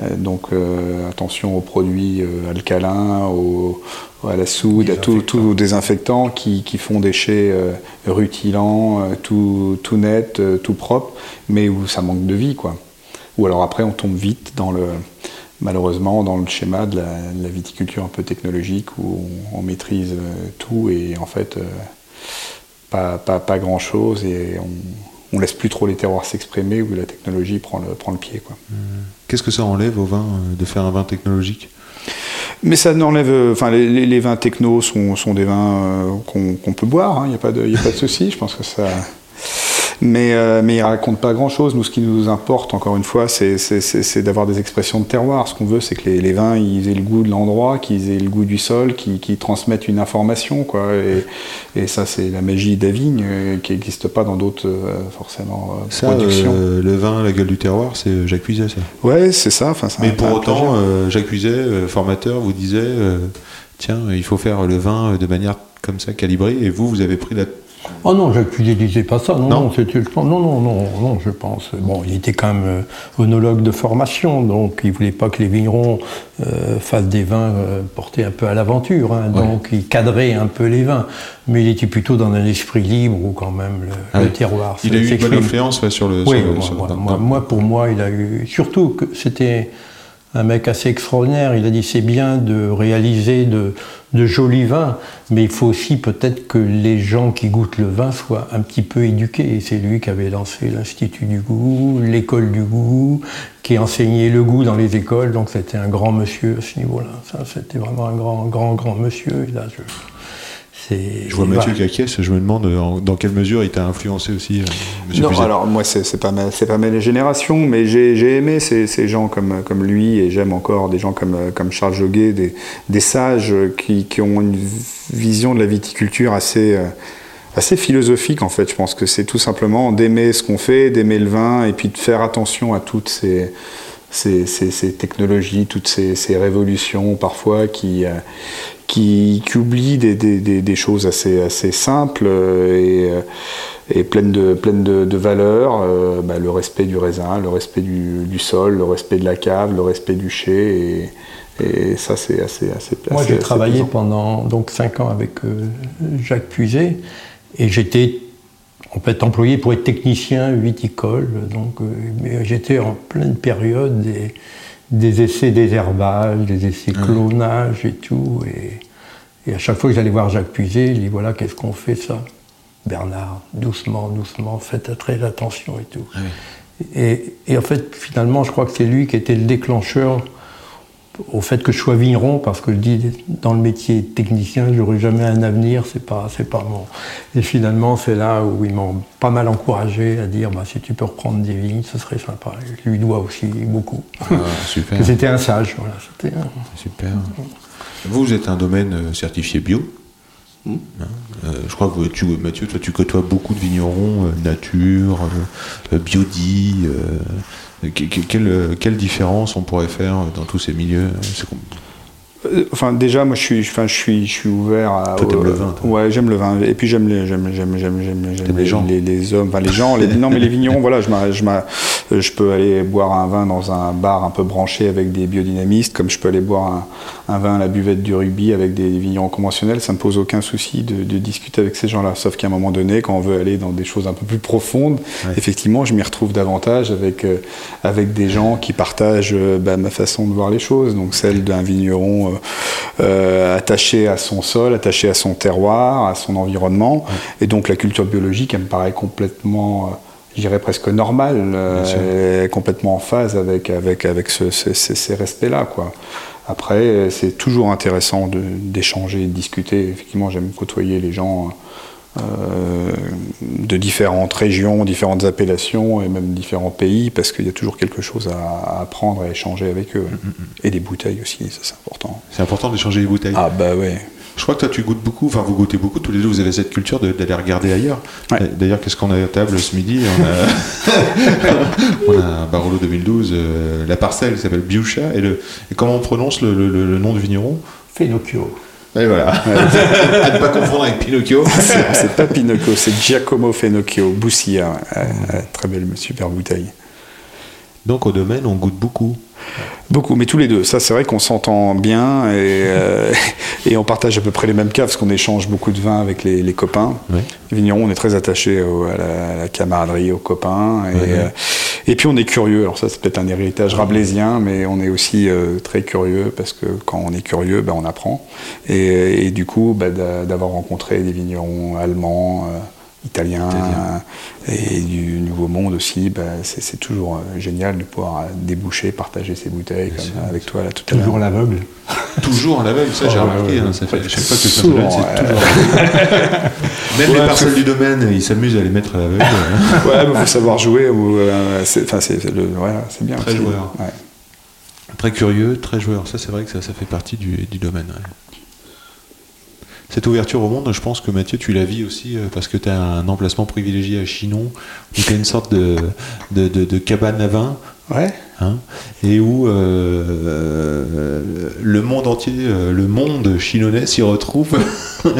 Euh, donc euh, attention aux produits euh, alcalins, aux, à la soude, à tous tous désinfectants qui, qui font euh, rutilants, tout, tout net, tout propre, mais où ça manque de vie. Quoi. Ou alors après on tombe vite dans le, malheureusement dans le schéma de la, de la viticulture un peu technologique où on, on maîtrise tout et en fait pas, pas, pas grand chose et on, on laisse plus trop les terroirs s'exprimer où la technologie prend le, prend le pied. Quoi. Qu'est-ce que ça enlève au vin euh, de faire un vin technologique? Mais ça n'enlève. euh, Enfin, les, vins techno sont, des vins euh, qu'on peut boire, il n'y a pas de, a pas de souci. Je pense que ça. Mais, euh, mais ils racontent pas grand-chose. Nous, ce qui nous importe, encore une fois, c'est- d'avoir des expressions de terroir. Ce qu'on veut, c'est que les, les vins, ils aient le goût de l'endroit, qu'ils aient le goût du sol, qu'ils qu'ils transmettent une information. Quoi. Et, et ça, c'est la magie de la vigne euh, qui n'existe pas dans d'autres, euh, forcément, euh, Ça, productions. le vin, la gueule du terroir, c'est Jacques Puiset, ça. Ouais, c'est ça. Mais pour autant, Jacques Puiset, formateur, vous disait tiens, il faut faire le vin de manière comme ça, calibrée, et vous, vous avez pris la. Oh non, Jacques Puiset disait pas ça. Non, Non. non, c'était, je pense- non, non, non, non, je pense. Bon, il était quand même euh, onologue de formation, donc il voulait pas que les vignerons euh, fassent des vins euh, portés un peu à l'aventure. hein, donc il cadrait un peu les vins, mais il était plutôt dans un esprit libre où quand même le, Ah le oui. terroir. Il a eu une bonne influence ouais, sur le. Oui, sur le- moi, sur- moi- moi, pour moi, il a eu. Surtout que c'était un mec assez extraordinaire. Il a dit c'est bien de réaliser de, jolis vins, mais il faut aussi peut-être que les gens qui goûtent le vin soient un petit peu éduqués. C'est lui qui avait lancé l'Institut du goût, l'école du goût, qui enseignait le goût dans les écoles. Donc c'était un grand monsieur à ce niveau-là. C'était vraiment un grand, grand, grand monsieur. C'est- Je vois voilà. Mathieu qui acquiesce, je me demande euh, en- dans quelle mesure il t'a influencé aussi, euh, Monsieur Non, alors moi, c'est c'est pas, ma- c'est pas ma génération, mais j'ai j'ai aimé ces, ces gens comme, comme lui et j'aime encore des gens comme, comme Charles Joguet, des, des sages qui, qui ont une vision de la viticulture assez, euh, assez philosophique en fait. Je pense que c'est tout simplement d'aimer ce qu'on fait, d'aimer le vin et puis de faire attention à toutes ces, ces, ces- ces technologies, toutes ces, ces révolutions parfois qui, euh, qui, qui oublient des, des- des- des choses assez, assez simples euh, et, euh, et pleines de, pleines de, de valeurs. euh, bah, le respect du raisin, le respect du, du sol, le respect de la cave, le respect du chai. Et, et ça, c'est assez, assez Moi, j'ai travaillé plaisant. pendant donc cinq ans avec euh, Jacques Puiset et j'étais en fait employé pour être technicien viticole. Donc, euh, mais j'étais en pleine période des, des essais désherbage, des essais clonage et tout. Et, et à chaque fois que j'allais voir Jacques Puiset, il dit voilà, qu'est-ce qu'on fait ça? Bernard, doucement, doucement, faites très attention et tout. Et, et en fait, finalement, je crois que c'est lui qui était le déclencheur au fait que je sois vigneron, parce que je dis, dans le métier technicien, j'aurais jamais un avenir, c'est pas, c'est pas mon. Et finalement, c'est là où ils m'ont pas mal encouragé à dire, bah, si tu peux reprendre des vignes, ce serait sympa. Et je lui dois aussi beaucoup. Ah, super, c'était un sage, voilà. C'était un- super. Vous, êtes un domaine euh, certifié bio. Hein, euh, je crois que tu, Mathieu, toi, tu côtoies beaucoup de vignerons euh, nature, euh, biodie. que- que- quelle, quelle différence on pourrait faire dans tous ces milieux C'est Enfin, déjà, moi, je suis, enfin, je suis, je suis ouvert à. Toi, t'aimes le vin, toi. Ouais, j'aime le vin. Et puis j'aime les, j'aime, j'aime, j'aime, j'aime, les gens. les, les hommes, enfin les gens. Les, non, mais les vignerons, voilà, je, je, euh, je peux aller boire un vin dans un bar un peu branché avec des biodynamistes, comme je peux aller boire un, un vin à la buvette du rugby avec des vignerons conventionnels. Ça me pose aucun souci de, de discuter avec ces gens-là. Sauf qu'à un moment donné, quand on veut aller dans des choses un peu plus profondes, effectivement, je m'y retrouve davantage avec euh, avec des gens qui partagent euh, bah, ma façon de voir les choses, donc celle d'un vigneron euh, euh, attaché à son sol, attaché à son terroir, à son environnement, et donc la culture biologique, elle me paraît complètement, euh, je dirais presque normale, euh, et complètement en phase avec avec avec ce- ce- ces- ces respects-là, quoi. Après, c'est toujours intéressant d'échanger, de discuter. Effectivement, j'aime côtoyer les gens de différentes régions, différentes appellations et même différents pays, parce qu'il y a toujours quelque chose à, apprendre, à échanger avec eux. Et des bouteilles aussi, ça c'est important. C'est important d'échanger les bouteilles. Ah bah ouais. Je crois que toi tu goûtes beaucoup, enfin vous goûtez beaucoup, tous les deux vous avez cette culture d'aller regarder ailleurs. Ouais. D'ailleurs, qu'est-ce qu'on a à table ce midi? On a, on a un Barolo 2012, euh, la parcelle qui s'appelle Biucha, et, le, et comment on prononce le, le- le- le nom du vigneron? Fenocchio. Et voilà. à ne pas confondre avec Pinocchio. C'est pas Pinocchio, c'est Giacomo Fenocchio, Boussia. Ouais, ouais, très belle, super bouteille. Donc au domaine, on goûte beaucoup. Beaucoup, mais tous les deux. Ça, c'est vrai qu'on s'entend bien et, euh, et on partage à peu près les mêmes cas parce qu'on échange beaucoup de vin avec les, les copains. Les vignerons, on est très attachés au- à, la, à la camaraderie, aux copains. Et, euh, Et puis on est curieux, alors ça c'est peut-être un héritage rabelaisien, mais on est aussi euh, très curieux parce que quand on est curieux, ben, on apprend. Et, et du coup, ben, d'a- d'avoir rencontré des vignerons allemands, euh, italiens et du Nouveau Monde aussi, ben, c'est toujours euh, génial de pouvoir euh, déboucher, partager ces bouteilles comme avec toi là tout à l'heure. Toujours l'aveugle. Toujours à l'aveugle, ça j'ai remarqué. ouais, hein, ouais. ça fait, que c'est ouais. toujours. Même Ouais, les parce parcelles du domaine, ils s'amusent à les mettre à l'aveugle. hein. Ouais, il faut savoir jouer. ou, euh, c'est enfin, c'est- c'est le- voilà, c'est bien. Très joueur. ouais. Très curieux, très joueur. Ça, c'est vrai que ça, ça fait partie du, du domaine. Cette ouverture au monde, je pense que Mathieu, tu la vis aussi euh, parce que tu as un emplacement privilégié à Chinon, où tu as une sorte de, de, de- de cabane à vin, Ouais. hein, et où euh, le monde entier, euh, le monde chinonnais s'y retrouve.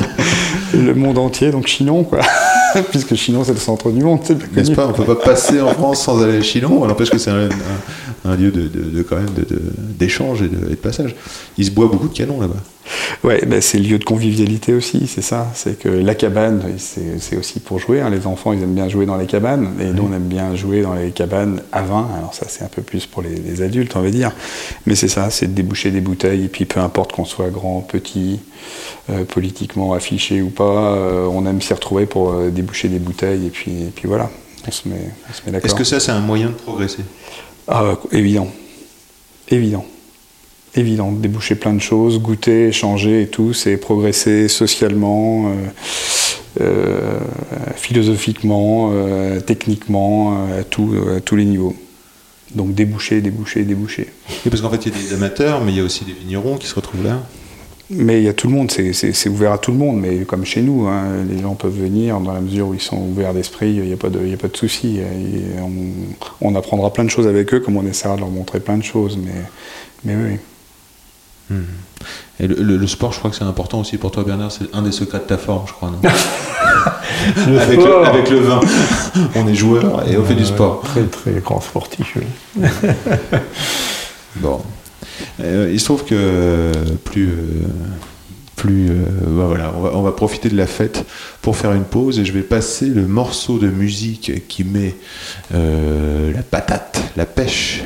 Le monde entier, donc Chinon, quoi. Puisque Chinon, c'est le centre du monde, N'est-ce pas? On peut pas passer en France sans aller à Chinon, alors parce que c'est un, un- un lieu de, de- de- quand même d'échange et, de, et de passage. Il se boit beaucoup de canons là-bas. Ouais, ben, c'est le lieu de convivialité aussi, c'est ça. C'est que la cabane, c'est aussi pour jouer. hein. Les enfants, ils aiment bien jouer dans les cabanes, et nous, on aime bien jouer dans les cabanes à vin. Alors ça, c'est un peu plus pour les, les adultes, on va dire. Mais c'est ça, c'est de déboucher des bouteilles, et puis peu importe qu'on soit grand, petit, euh, politiquement affiché ou pas, euh, on aime s'y retrouver pour euh, déboucher des bouteilles, et puis, et puis voilà, on se met, on se met d'accord. Est-ce que ça, c'est un moyen de progresser? Ah, évident. Évident. Évident. Déboucher plein de choses, goûter, échanger et tout, c'est progresser socialement, euh, euh, philosophiquement, euh, techniquement, à, tous les niveaux. Donc déboucher, déboucher, déboucher. Oui, parce qu'en fait, il y a des amateurs, mais il y a aussi des vignerons qui se retrouvent là. Mais il y a tout le monde, c'est- ouvert à tout le monde, mais comme chez nous, hein, les gens peuvent venir dans la mesure où ils sont ouverts d'esprit, il n'y a pas de, il y a pas de souci. On, on apprendra plein de choses avec eux, comme on essaiera de leur montrer plein de choses, mais, mais oui. Et le, le- le sport, je crois que c'est important aussi pour toi, Bernard. C'est un des secrets de ta forme, je crois. non Le avec, le, avec le vin. On est joueur et on fait du sport. Très très grand sportif. oui. Bon. Euh, il se trouve que plus. euh, plus euh, bah voilà, on va, profiter de la fête pour faire une pause et je vais passer le morceau de musique qui met la patate, la pêche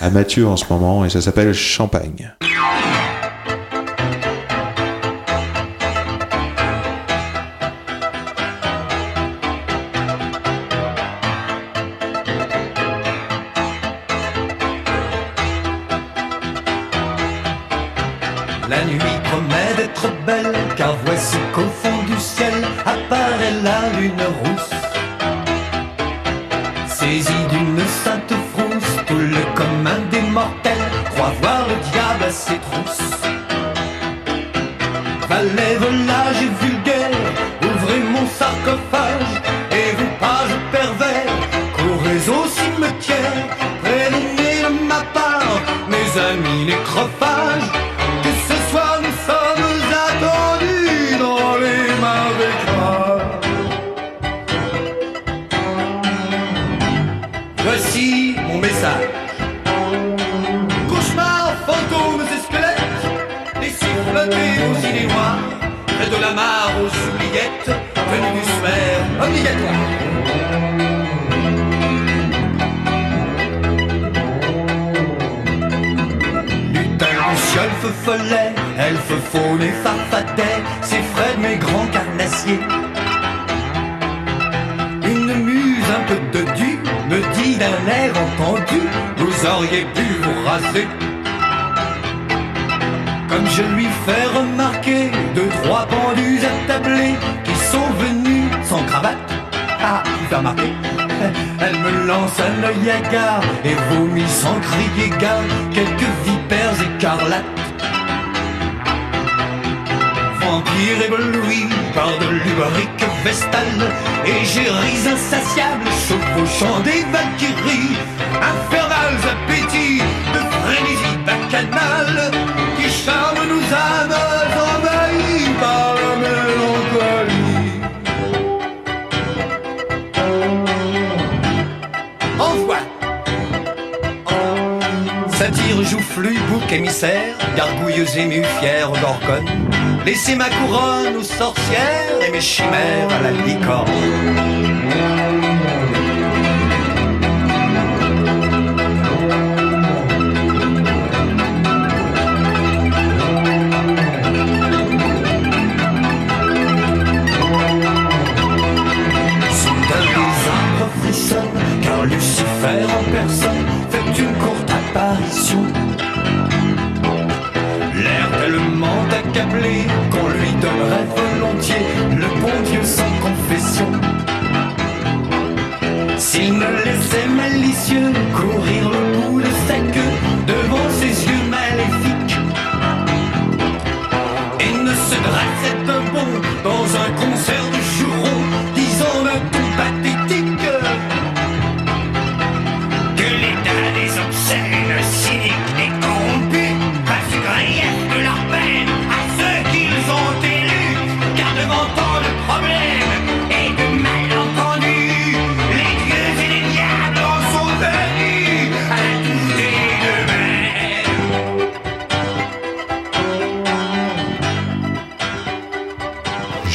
à Mathieu en ce moment et ça s'appelle Champagne. Nos âmes envahies par la mélancolie Envoie Satire joufflu, bouc émissaire, gargouilleuse émue, fière d'orgone. Laissez ma couronne aux sorcières et mes chimères à la licorne.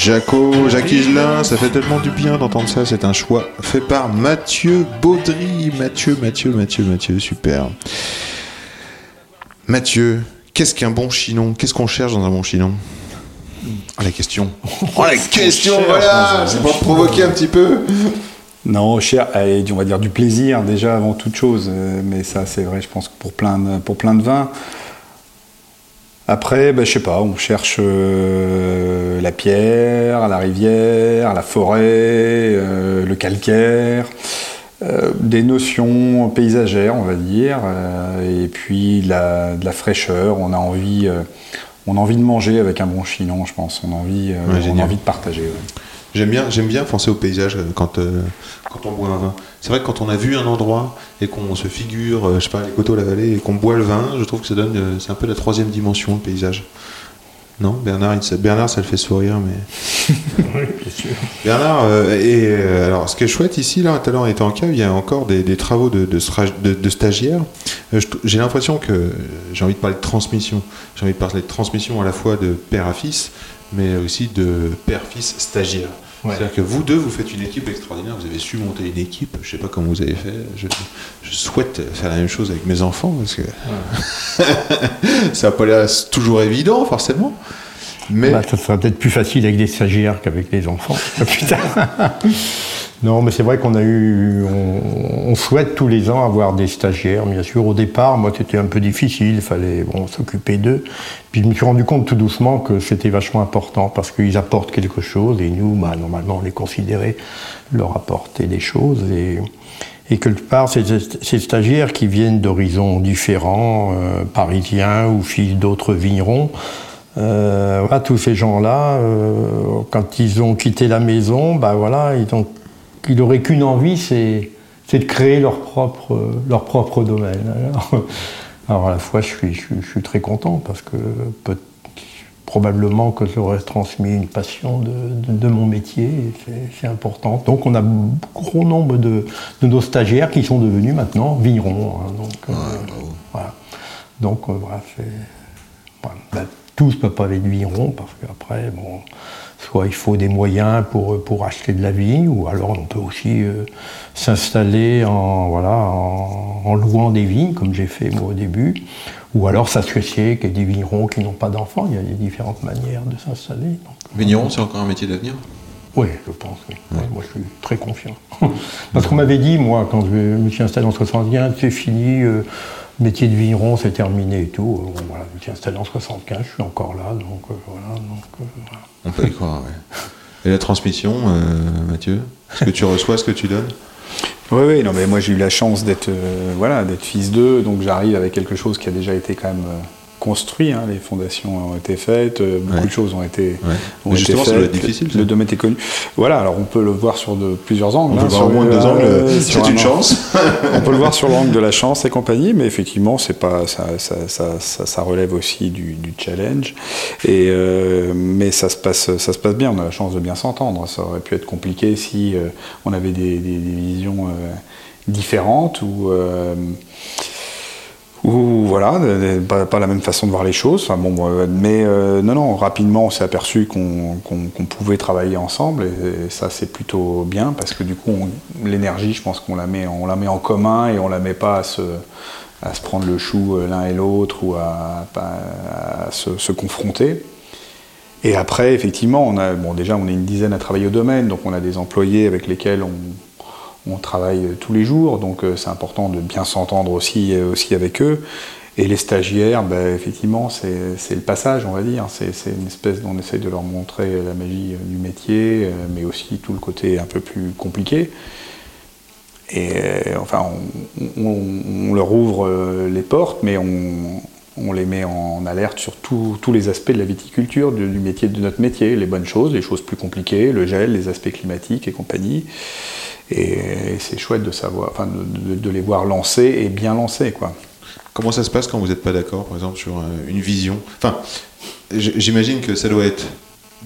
Jaco, Jacques Higelin, ça fait tellement du bien d'entendre ça. C'est un choix fait par Mathieu Baudry. Mathieu, Mathieu, Mathieu, Mathieu, super. Mathieu, qu'est-ce qu'un bon chinon? Qu'est-ce qu'on cherche dans un bon chinon? Oh la question. Oh la question, voilà C'est pour te provoquer un petit peu. Non, cher, allez, on va dire du plaisir déjà avant toute chose, euh, mais ça c'est vrai, je pense que pour plein de, pour plein de vins. Après, ben, je sais pas, on cherche euh, la pierre, la rivière, la forêt, euh, le calcaire, euh, des notions paysagères, on va dire, euh, et puis la- de la fraîcheur. On a envie, euh, on a envie de manger avec un bon chinon, je pense. On a envie, Ouais, on a envie de partager. ouais. J'aime bien, j'aime bien penser au paysage euh, quand, euh, quand on boit un vin. C'est vrai que quand on a vu un endroit et qu'on se figure, euh, je sais pas, les coteaux, la vallée, et qu'on boit le vin, je trouve que ça donne, euh, c'est un peu la troisième dimension, le paysage. Non, Bernard, il, Bernard, ça le fait sourire, mais Oui, bien sûr. Bernard, euh, et euh, alors ce qui est chouette ici, là, tout à l'heure on était en cave, il y a encore des, des travaux de, de, de- de stagiaires. Euh, J'ai l'impression que j'ai envie de parler de transmission. J'ai envie de parler de transmission à la fois de père à fils, mais aussi de père-fils stagiaire. Ouais. C'est-à-dire que vous deux, vous faites une équipe extraordinaire, vous avez su monter une équipe, je sais pas comment vous avez fait, je, je souhaite faire la même chose avec mes enfants, parce que ça n'a pas l'air toujours évident, forcément. Mais Bah, ça sera peut-être plus facile avec des stagiaires qu'avec les enfants. Putain. Non, mais c'est vrai qu'on a eu. On, souhaite tous les ans avoir des stagiaires, bien sûr. Au départ, moi, c'était un peu difficile. Il fallait bon, s'occuper d'eux. Puis je me suis rendu compte tout doucement que c'était vachement important parce qu'ils apportent quelque chose et nous, bah, normalement, on les considérait leur apporter des choses. Et, et quelque part, ces, ces stagiaires qui viennent d'horizons différents, euh, parisiens ou fils d'autres vignerons, euh, voilà, tous ces gens-là, euh, quand ils ont quitté la maison, bah voilà, ils ont, ils n'auraient qu'une envie, c'est, de créer leur propre, leur propre domaine. Alors, alors à la fois, je suis, je suis, je suis très content parce que peut- probablement que j'aurais transmis une passion de, de- de mon métier, c'est, important. Donc on a un gros nombre de, de nos stagiaires qui sont devenus maintenant vignerons. hein, donc, euh, voilà. Donc euh, voilà, c'est. Voilà. Ben, tous ne peuvent pas être vignerons parce qu'après, bon, soit il faut des moyens pour, pour acheter de la vigne, ou alors on peut aussi euh, s'installer en, voilà, en, en louant des vignes, comme j'ai fait moi au début, ou alors s'associer avec des vignerons qui n'ont pas d'enfants. Il y a des différentes manières de s'installer. Vigneron, c'est encore un métier d'avenir? Oui, je pense, oui. Ouais, moi, je suis très confiant. Parce qu'on m'avait dit, moi, quand je me suis installé en 71, c'est fini, euh, métier de vigneron, c'est terminé et tout. Bon, voilà, je me suis installé en 75, je suis encore là, donc euh, voilà. Donc, euh, voilà. On peut y croire, ouais. Et la transmission, euh, Mathieu Ce que tu reçois, ce que tu donnes? Oui, oui, non, mais moi j'ai eu la chance d'être euh, voilà, d'être fils d'eux, donc j'arrive avec quelque chose qui a déjà été quand même euh, construit. hein, les fondations ont été faites, euh, beaucoup Ouais. de choses ont été, Ouais. ont Mais été justement, faites. difficile. Le domaine est connu. Voilà, alors on peut le voir sur de plusieurs angles. On peut hein, voir au moins deux angles, euh, c'est un une an. chance. on peut le voir sur l'angle de la chance et compagnie, mais effectivement, c'est pas ça, ça, ça, ça- ça relève aussi du, du challenge. Et euh, mais ça se passe, ça se passe bien. On a la chance de bien s'entendre. Ça aurait pu être compliqué si euh, on avait des, des- des visions différentes ou ou voilà, de- de- pas, la même façon de voir les choses. Euh, mais euh, non, non, rapidement, on s'est aperçu qu'on pouvait travailler ensemble, et, ça, c'est plutôt bien parce que du coup, l'énergie, je pense qu'on la met, la met en commun et on la met pas à se, prendre le chou euh, l'un et l'autre ou à, se confronter. Et après, effectivement, on a, bon, déjà, on est une dizaine à travailler au domaine, donc on a des employés avec lesquels on, on travaille tous les jours, donc euh, c'est important de bien s'entendre aussi, euh, aussi avec eux. Et les stagiaires, ben, effectivement, c'est le passage, on va dire. C'est une espèce dont on essaye de leur montrer la magie euh, du métier, euh, mais aussi tout le côté un peu plus compliqué. Et euh, enfin, on, leur ouvre euh, les portes, mais on, les met en alerte sur tous les aspects de la viticulture, du métier de notre métier, les bonnes choses, les choses plus compliquées, le gel, les aspects climatiques et compagnie. Et, c'est chouette de savoir, enfin, de, de- de les voir lancer et bien lancer, quoi. Comment ça se passe quand vous n'êtes pas d'accord, par exemple, sur euh, une vision? Enfin, j'imagine que ça doit être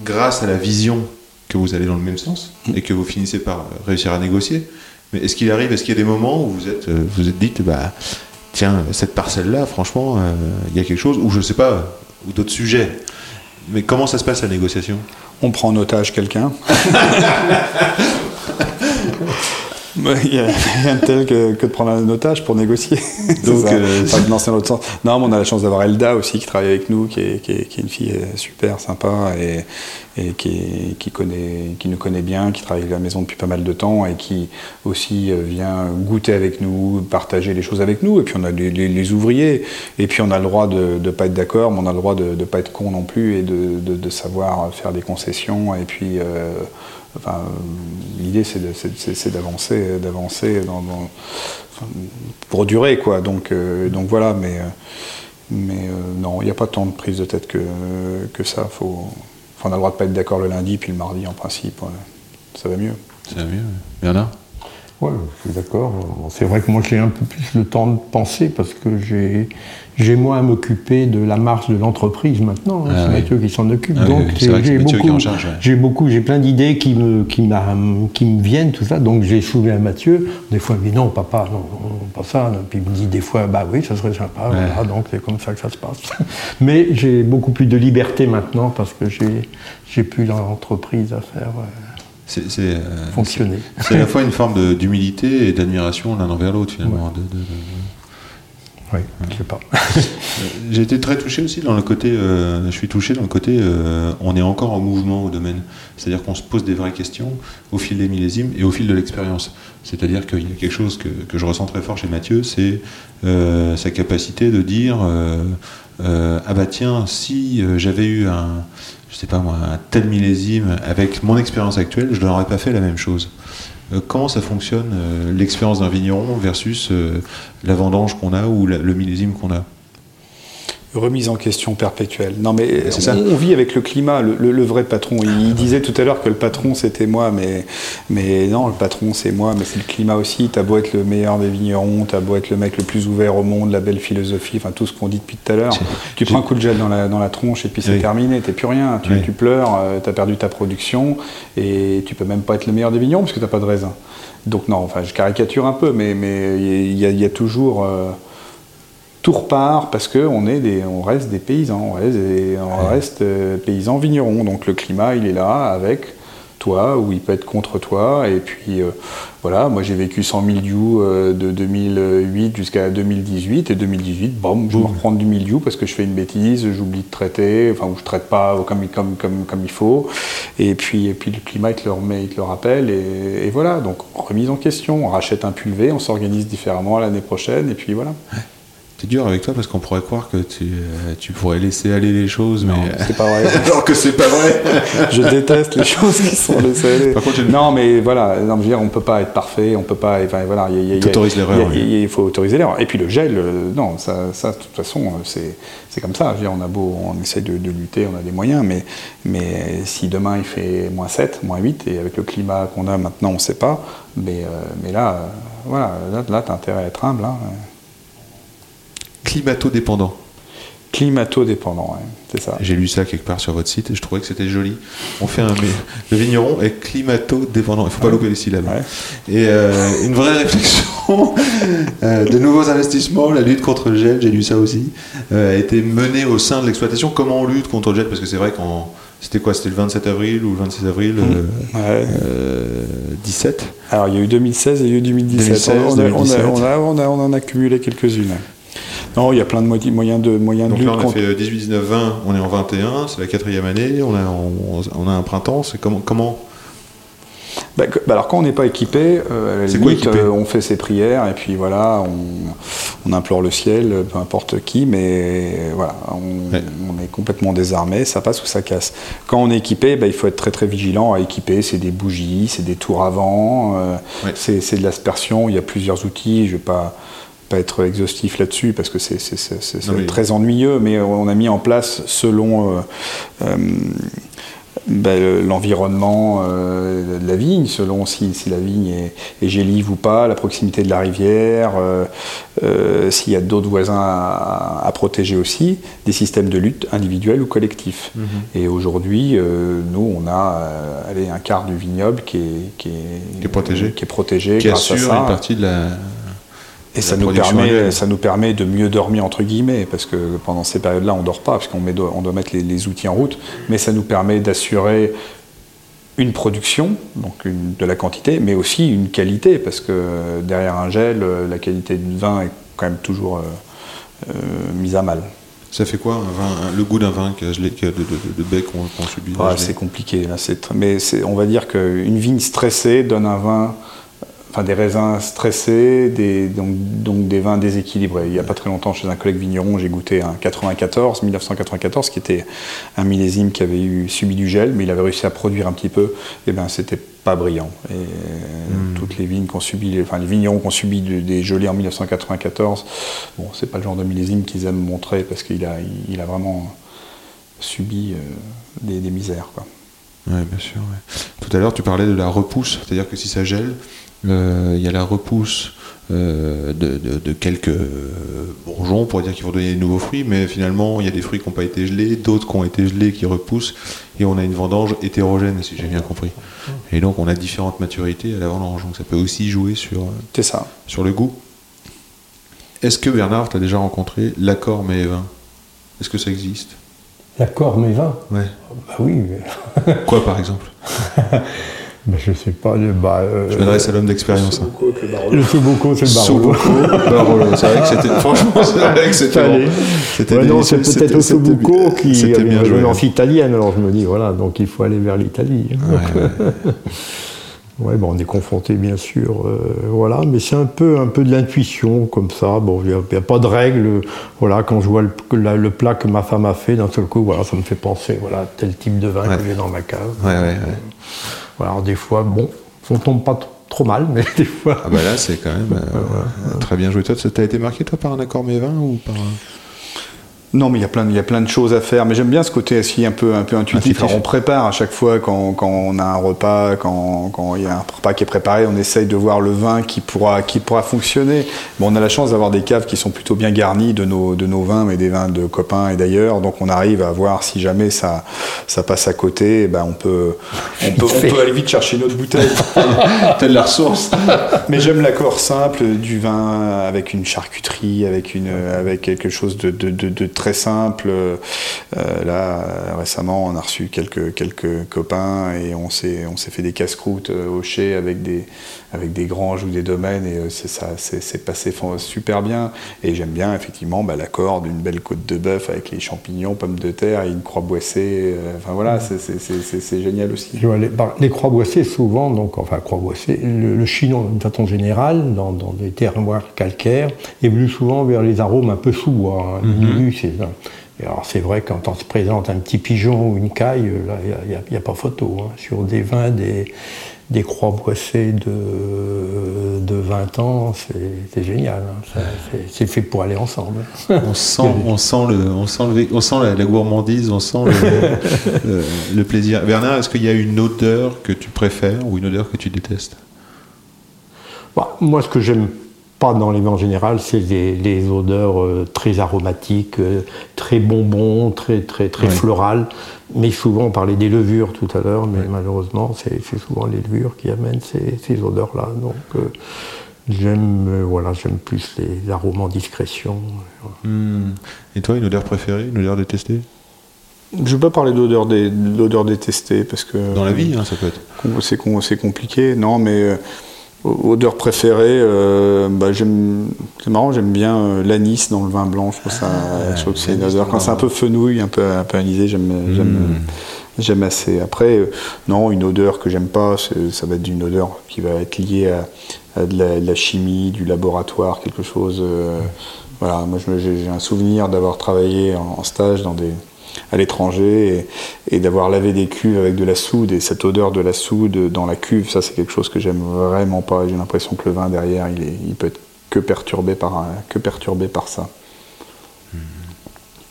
grâce à la vision que vous allez dans le même sens et que vous finissez par euh, réussir à négocier. Mais est-ce qu'il arrive, est-ce qu'il y a des moments où vous êtes, euh, vous êtes dites, bah, tiens, cette parcelle-là, franchement, euh, il y a quelque chose, ou je sais pas, ou d'autres sujets? Mais comment ça se passe la négociation? On prend en otage quelqu'un. Il y a rien de tel que, que de prendre un otage pour négocier. C'est Donc, ça. euh, Enfin, non, c'est dans l'autre sens. Non, mais on a la chance d'avoir Elda aussi qui travaille avec nous, qui est, qui est- qui est une fille euh, super sympa et, et qui, est- qui, connaît, qui nous connaît bien, qui travaille à la maison depuis pas mal de temps et qui aussi euh, vient goûter avec nous, partager les choses avec nous. Et puis on a les, les- les ouvriers. Et puis on a le droit de ne pas être d'accord, mais on a le droit de ne pas être con non plus et de, de- de savoir faire des concessions. Et puis. euh, Enfin, euh, l'idée c'est d'avancer, d'avancer dans, pour durer quoi. Donc, euh, donc voilà, mais, euh, mais euh, non, il n'y a pas tant de prise de tête que, que ça. Faut, on a le droit de pas être d'accord le lundi, puis le mardi en principe, ouais. ça va mieux. Ça va mieux. Bernard? Ouais, je suis d'accord. C'est vrai que moi j'ai un peu plus le temps de penser parce que j'ai j'ai moins à m'occuper de la marche de l'entreprise maintenant. hein. Ah c'est oui. Mathieu qui s'en occupe. Ah donc oui, c'est vrai que c'est j'ai Mathieu qui est beaucoup, en charge, ouais. j'ai beaucoup, j'ai plein d'idées qui me qui qui me viennent tout ça. Donc j'ai soulevé à Mathieu. Des fois il me dit non papa non, pas ça. Puis il me dit des fois bah oui ça serait sympa. Voilà, donc c'est comme ça que ça se passe. Mais j'ai beaucoup plus de liberté maintenant parce que j'ai j'ai plus l'entreprise à faire euh, C'est euh, fonctionner. c'est à la fois une forme d'humilité et d'admiration l'un envers l'autre finalement. de- de- de- Oui, je sais pas. J'ai été très touché aussi dans le côté, euh, je suis touché dans le côté, euh, on est encore en mouvement au domaine. C'est-à-dire qu'on se pose des vraies questions au fil des millésimes et au fil de l'expérience. C'est-à-dire qu'il y a quelque chose que, que je ressens très fort chez Mathieu, c'est euh, sa capacité de dire, euh, euh, ah bah tiens, si j'avais eu un, je sais pas moi, un tel millésime avec mon expérience actuelle, je n'aurais pas fait la même chose. Euh, comment ça fonctionne euh, l'expérience d'un vigneron versus euh, la vendange qu'on a ou le millésime qu'on a? Remise en question perpétuelle. Non, mais C'est on, ça. on vit avec le climat, le, le- le vrai patron. Il, il disait tout à l'heure que le patron c'était moi, mais, mais non, le patron c'est moi, mais c'est le climat aussi. T'as beau être le meilleur des vignerons, t'as beau être le mec le plus ouvert au monde, la belle philosophie, enfin tout ce qu'on dit depuis tout à l'heure. Tu prends un coup de gel dans la, dans la tronche et puis c'est Oui. terminé, t'es plus rien. Tu, Oui. tu pleures, euh, t'as perdu ta production et tu peux même pas être le meilleur des vignerons parce que t'as pas de raisin. Donc non, enfin je caricature un peu, mais mais il y, a- il y a toujours. euh, tout repart parce que on est des, on reste des paysans, on reste, des- on reste, euh, paysans vignerons. Donc le climat, il est là avec toi ou il peut être contre toi. Et puis euh, voilà, moi j'ai vécu sans mildiou euh, de 2008 jusqu'à 2018 et 2018, bon, je me reprends du mildiou parce que je fais une bêtise, j'oublie de traiter, enfin ou je traite pas comme comme comme comme il faut. Et puis et puis le climat il te le remet, il te le rappelle et, et voilà. Donc remise en question, on rachète un pulvé, on s'organise différemment l'année prochaine et puis voilà. C'est dur avec toi parce qu'on pourrait croire que tu, euh, tu pourrais laisser aller les choses, mais c'est pas vrai. alors que c'est pas vrai. je déteste les choses qui sont laissées aller. Par contre, j'ai- non, mais voilà, non, je veux dire, on peut pas être parfait, on peut pas. Enfin, voilà, il l'erreur, il faut autoriser l'erreur. Et puis le gel, euh, non, ça, ça, de toute façon, euh, c'est c'est comme ça. Je veux dire, on a beau, on essaie de, de lutter, on a des moyens, mais mais si demain il fait moins 7, moins 8, et avec le climat qu'on a maintenant, on sait pas. Mais euh, mais là, voilà, là, là t'as intérêt à être humble. Hein. Climato-dépendant. Climato-dépendant, ouais, c'est ça. J'ai lu ça quelque part sur votre site et je trouvais que c'était joli. On fait un. le vigneron est climato-dépendant. Il faut pas louper les syllabes. Ouais. Et euh, une vraie réflexion euh, de nouveaux investissements, la lutte contre le gel, j'ai lu ça aussi, euh, a été menée au sein de l'exploitation. Comment on lutte contre le gel? Parce que c'est vrai qu'en. C'était quoi? C'était le 27 avril ou le 26 avril euh, Ouais. euh, 17 Alors, il y a eu 2016 et il y a eu 2017. 2016, on, a- on a- 2017. on a- on a- on en a cumulé quelques-unes. Non, il y a plein de moyens de, moyens Donc là, on a contre- fait euh, 18, 19, 20, on est en 21, c'est la quatrième année, on a, on, on a un printemps, c'est comment, comment Bah, bah alors quand on n'est pas équipé, euh, à la quoi euh, on fait ses prières et puis voilà, on, on implore le ciel, peu importe qui, mais euh, voilà, on, Ouais. on est complètement désarmé, ça passe ou ça casse. Quand on est équipé, bah, il faut être très très vigilant à équiper, c'est des bougies, c'est des tours avant, euh, Ouais. c'est de l'aspersion, il y a plusieurs outils, je vais pas pas être exhaustif là-dessus parce que c'est très ennuyeux, mais on a mis en place selon euh, euh, ben, le- l'environnement euh, de la vigne, selon si, si la vigne est, est gélive ou pas, la proximité de la rivière, euh, euh, s'il y a d'autres voisins à, à protéger aussi, des systèmes de lutte individuels ou collectifs. Et aujourd'hui, euh, nous, on a euh, allez, un quart du vignoble qui est, qui est, Qui est protégé. qui est protégé qui grâce à assure ça. une partie de la, Et ça nous, permet, annuelle. ça nous permet de mieux dormir, entre guillemets, parce que pendant ces périodes-là, on dort pas, parce qu'on met- on doit mettre les, les outils en route, mais ça nous permet d'assurer une production, donc une- de la quantité, mais aussi une qualité, parce que derrière un gel, la qualité du vin est quand même toujours euh, euh, mise à mal. Ça fait quoi un vin, un- le goût d'un vin a de, de, de- bec qu'on subit Ah, c'est compliqué, là, mais on va dire qu'une vigne stressée donne un vin, enfin des raisins stressés, des, donc, donc des vins déséquilibrés. Il n'y a pas très longtemps, chez un collègue vigneron, j'ai goûté un 94, 1994, qui était un millésime qui avait eu, subi du gel, mais il avait réussi à produire un petit peu. Et ben, c'était pas brillant. Et euh, toutes les vignes qu'on subit, enfin les vignerons qui ont subi du- des gelées en 1994, bon, c'est pas le genre de millésime qu'ils aiment montrer parce qu'il a, il a vraiment subi euh, des, des misères. Quoi. Ouais, bien sûr. ouais. Tout à l'heure, tu parlais de la repousse, c'est-à-dire que si ça gèle, il y a la repousse euh, de, de- de quelques euh, bourgeons pour dire qu'ils vont donner des nouveaux fruits, mais finalement, il y a des fruits qui n'ont pas été gelés, d'autres qui ont été gelés qui repoussent, et on a une vendange hétérogène, si j'ai bien compris. Et donc, on a différentes maturités à la vendange, donc ça peut aussi jouer sur, euh, C'est ça. sur le goût. Est-ce que Bernard, tu as déjà rencontré l'accord et vin? Est-ce que ça existe? L'accord mes vins Ouais. Bah oui, mais- Quoi, par exemple? bah, je sais pas. le- Bah, euh, Je m'adresse à l'homme d'expérience. hein. le Soboco, c'est le Barolo. Soboco, Barolo. C'est vrai que c'était. Franchement, c'est vrai que c'était. C'était Ouais, non, c'est peut-être Sobuco bien- qui C'était a bien une joué. relance italienne, alors je me dis, voilà, donc il faut aller vers l'Italie. Ouais, ouais. Bon, on est confronté bien sûr, euh, voilà, mais c'est un peu, un peu de l'intuition comme ça. Bon, il n'y a, pas de règle. Voilà, quand je vois le, la- le plat que ma femme a fait, d'un seul coup, voilà, ça me fait penser, voilà, tel type de vin que j'ai dans ma cave. Ouais, ouais, ouais. Alors des fois, bon, on tombe pas trop mal, mais des fois. Ah bah là, c'est quand même euh, très bien joué. Toi, ça t'a été marqué, toi, par un accord mets et vin ou par un... Non, mais il y a plein, de- il y a plein de choses à faire. Mais j'aime bien ce côté aussi un peu, un peu intuitif. Intuitif. Alors, on prépare à chaque fois quand, quand on a un repas, quand, quand il y a un repas qui est préparé, on essaye de voir le vin qui pourra, qui pourra fonctionner. Bon, on a la chance d'avoir des caves qui sont plutôt bien garnies de nos, de nos vins, mais des vins de copains et d'ailleurs. Donc, on arrive à voir si jamais ça, ça passe à côté, eh ben, on peut, on peut, on peut aller vite chercher une autre bouteille. Telle la ressource. Mais j'aime l'accord simple du vin avec une charcuterie, avec, une, avec quelque chose de, de- de- de très simple. Euh, là, euh, récemment, on a reçu quelques, copains et on s'est, on s'est fait des casse-croûtes euh, au chai avec des, avec des granges ou des domaines et euh, c'est, ça, c'est, c'est passé super bien. Et j'aime bien effectivement bah, l'accord d'une belle côte de bœuf avec les champignons, pommes de terre et une croix boissée. euh, Enfin voilà, c'est, génial aussi. Les, croix boissées, souvent, donc, enfin, croix boissées, le, le chinon, d'une façon générale, dans, dans des terroirs calcaires, évolue souvent vers les arômes un peu. Hein, diminue ces vins. Et alors, c'est vrai, quand on se présente un petit pigeon ou une caille, là, il n'y a, pas photo. hein. Sur des vins, des, des croix boissées de, de 20 ans, c'est génial. hein. C'est- C'est fait pour aller ensemble. On sent, on sent, le, on sent, le, on sent la, la gourmandise, on sent le, le- le plaisir. Bernard, est-ce qu'il y a une odeur que tu préfères ou une odeur que tu détestes? Bah, moi, ce que j'aime pas dans les vins en général, c'est les, les odeurs euh, très aromatiques, euh, très bonbons, très très très Ouais. florales. Mais souvent, on parlait des levures tout à l'heure, mais malheureusement, c'est souvent les levures qui amènent ces, ces odeurs-là. Donc, euh, j'aime euh, voilà, j'aime plus les arômes en discrétion. Hmm. Et toi, une odeur préférée, une odeur détestée? Je ne veux pas parler d'odeur, dé- d'odeur détestée parce que Dans la vie, hein, ça peut être. C'est com- c'est compliqué, non, mais euh, odeur préférée, euh, bah, c'est marrant, j'aime bien euh, l'anis dans le vin blanc. Je trouve, ça, je trouve que c'est une odeur. Quand c'est un peu fenouil, un peu, un peu anisé, j'aime, Mm. j'aime assez. Après, euh, non, une odeur que j'aime pas, ça va être une odeur qui va être liée à, à de, la, de la chimie, du laboratoire, quelque chose. euh, voilà, moi j'ai j'ai un souvenir d'avoir travaillé en, en stage dans des, à l'étranger et, et d'avoir lavé des cuves avec de la soude et cette odeur de la soude dans la cuve, ça c'est quelque chose que j'aime vraiment pas. J'ai l'impression que le vin derrière, il, est, il peut être que perturbé par, que perturbé par ça.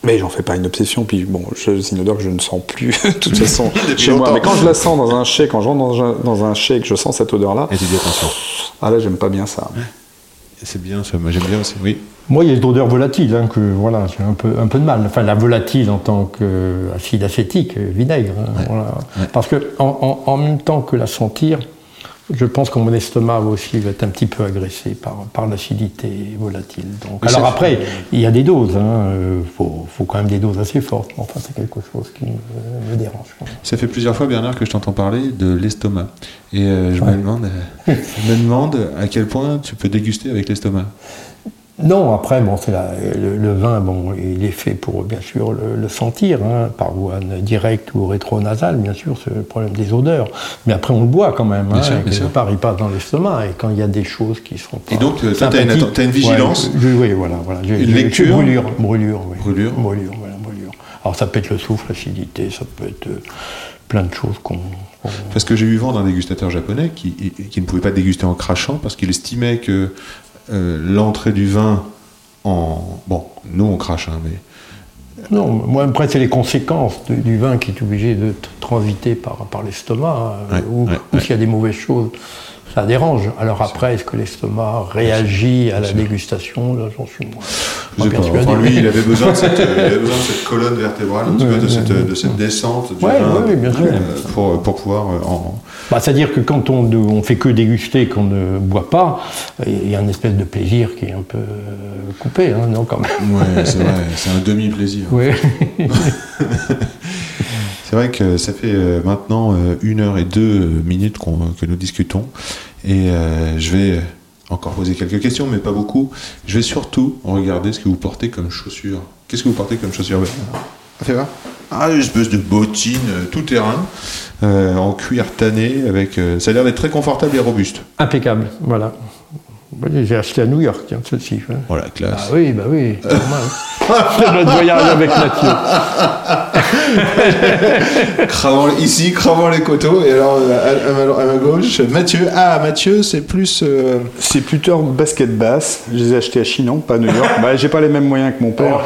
Mais j'en fais pas une obsession, puis bon, c'est une odeur que je ne sens plus de toute façon chez moi. Mais quand je la sens dans un chai, quand je rentre dans un, dans un chai et que je sens cette odeur-là, Et tu dis attention. ah là j'aime pas bien ça. C'est bien ça, moi j'aime bien aussi. Oui. Moi, il y a l'odeur volatile, hein, que voilà, j'ai un peu, un peu de mal. Enfin, la volatile en tant qu'acide acétique, euh, vinaigre. hein, voilà. Parce que en, en- en même temps que la sentir, je pense que mon estomac aussi va être un petit peu agressé par, par l'acidité volatile. Donc, alors après, il y a des doses, il hein, faut, faut, quand même des doses assez fortes, mais enfin c'est quelque chose qui me, me dérange. Ça fait plusieurs fois, Bernard, que je t'entends parler de l'estomac. Et euh, je, me demande, je me demande à quel point tu peux déguster avec l'estomac. Non, après, bon, c'est le, le, vin, bon, il est fait pour bien sûr le, le sentir, hein, par voie directe ou rétronasale, bien sûr, c'est le problème des odeurs. Mais après, on le boit quand même. Bien hein, sûr, bien sûr. Part, il passe dans l'estomac. Et quand il y a des choses qui sont pas Et donc, tu as, as, une vigilance ouais, Oui, voilà. voilà. Une lecture Brûlure, brûlure, oui. Brûlure Brûlure, voilà, brûlure. Alors, ça peut être le souffle, l'acidité, ça peut être euh, plein de choses qu'on. Qu parce que j'ai eu vent d'un dégustateur japonais qui, qui, ne pouvait pas déguster en crachant parce qu'il estimait que euh, l'entrée du vin en. Bon, nous on crache, hein, mais. Non, moi après c'est les conséquences de, du vin qui est obligé de transiter par, par l'estomac, hein, Ouais, ou, ouais, ou ouais. s'il y a des mauvaises choses, ça dérange. Alors après, est-ce que l'estomac réagit à la dégustation? Là, j'en suis moins. Je sais moins pas. persuadé. Enfin, lui, il avait besoin de cette, il avait besoin de cette colonne vertébrale, un petit Ouais, peu de cette, ouais. de cette descente du vin ouais, bien sûr. euh, pour, pour pouvoir euh, en. Bah, C'est-à-dire que quand on ne fait que déguster, qu'on ne boit pas, il y a une espèce de plaisir qui est un peu euh, coupé, hein, non, quand même. Ouais, c'est vrai, c'est un demi-plaisir. Oui. C'est vrai que ça fait euh, maintenant euh, une heure et deux minutes que nous discutons et euh, je vais encore poser quelques questions, mais pas beaucoup. Je vais surtout regarder ce que vous portez comme chaussures. Qu'est-ce que vous portez comme chaussures Fais voir. Ah, une espèce de bottine euh, tout terrain euh, en cuir tanné avec. euh, ça a l'air d'être très confortable et robuste. Impeccable, voilà. J'ai acheté à New York, tiens, ceci. Voilà, Ah classe. oui, bah oui, c'est normal. C'est notre voyage avec Mathieu. Cravant, ici, cravant les coteaux, et alors à, à ma, à ma gauche, Mathieu. Ah, Mathieu, c'est plus. euh, C'est plutôt basket basse. Je les ai achetés à Chinon, pas à New York. bah, j'ai pas les mêmes moyens que mon père.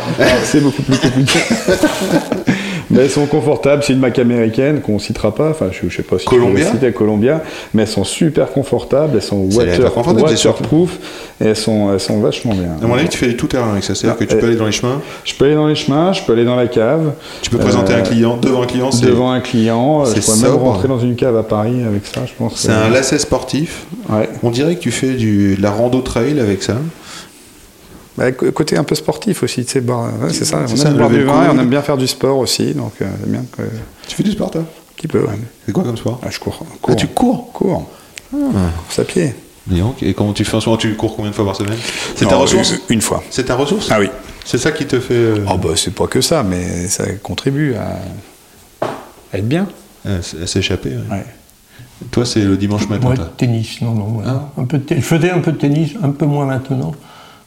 C'est beaucoup plus compliqué. mais elles sont confortables. C'est une marque américaine qu'on citera pas. Enfin, je, je sais pas si Columbia citer Columbia. Mais elles sont super confortables. Elles sont water, waterproof. Et elles sont, elles sont vachement bien. À mon avis, tu fais tout terrain avec ça. C'est-à-dire que tu Ah, peux euh, aller dans les chemins, Je peux aller dans les chemins, je peux aller dans la cave. tu peux présenter Euh, un client, devant un client, c'est Devant un client, c'est je pourrais même rentrer dans une cave à Paris avec ça, je pense. c'est un lacet sportif. Ouais. On dirait que tu fais du, de la rando trail avec ça. Bah, côté un peu sportif aussi, tu sais, ouais, c'est ça. On ça, aime boire lever du le vin et coude. on aime bien faire du sport aussi, donc euh, bien que- un Tu fais du sport, toi? Petit peu. Ouais. C'est quoi comme sport? Ah, je cours. Ah, cours. tu cours? Cours. Course à pied. Et comment tu fais en ce moment? Tu cours combien de fois par semaine? C'est ta ressource? Une, une fois. C'est ta ressource? Ah oui. C'est ça qui te fait. euh, Oh bah c'est pas que ça, mais ça contribue à, à être bien. à s'échapper. ouais. Ouais. Toi, c'est le dimanche matin. Ouais, toi? tennis, non, non. ouais. Ah. Un peu Je faisais un peu de tennis, un peu moins maintenant,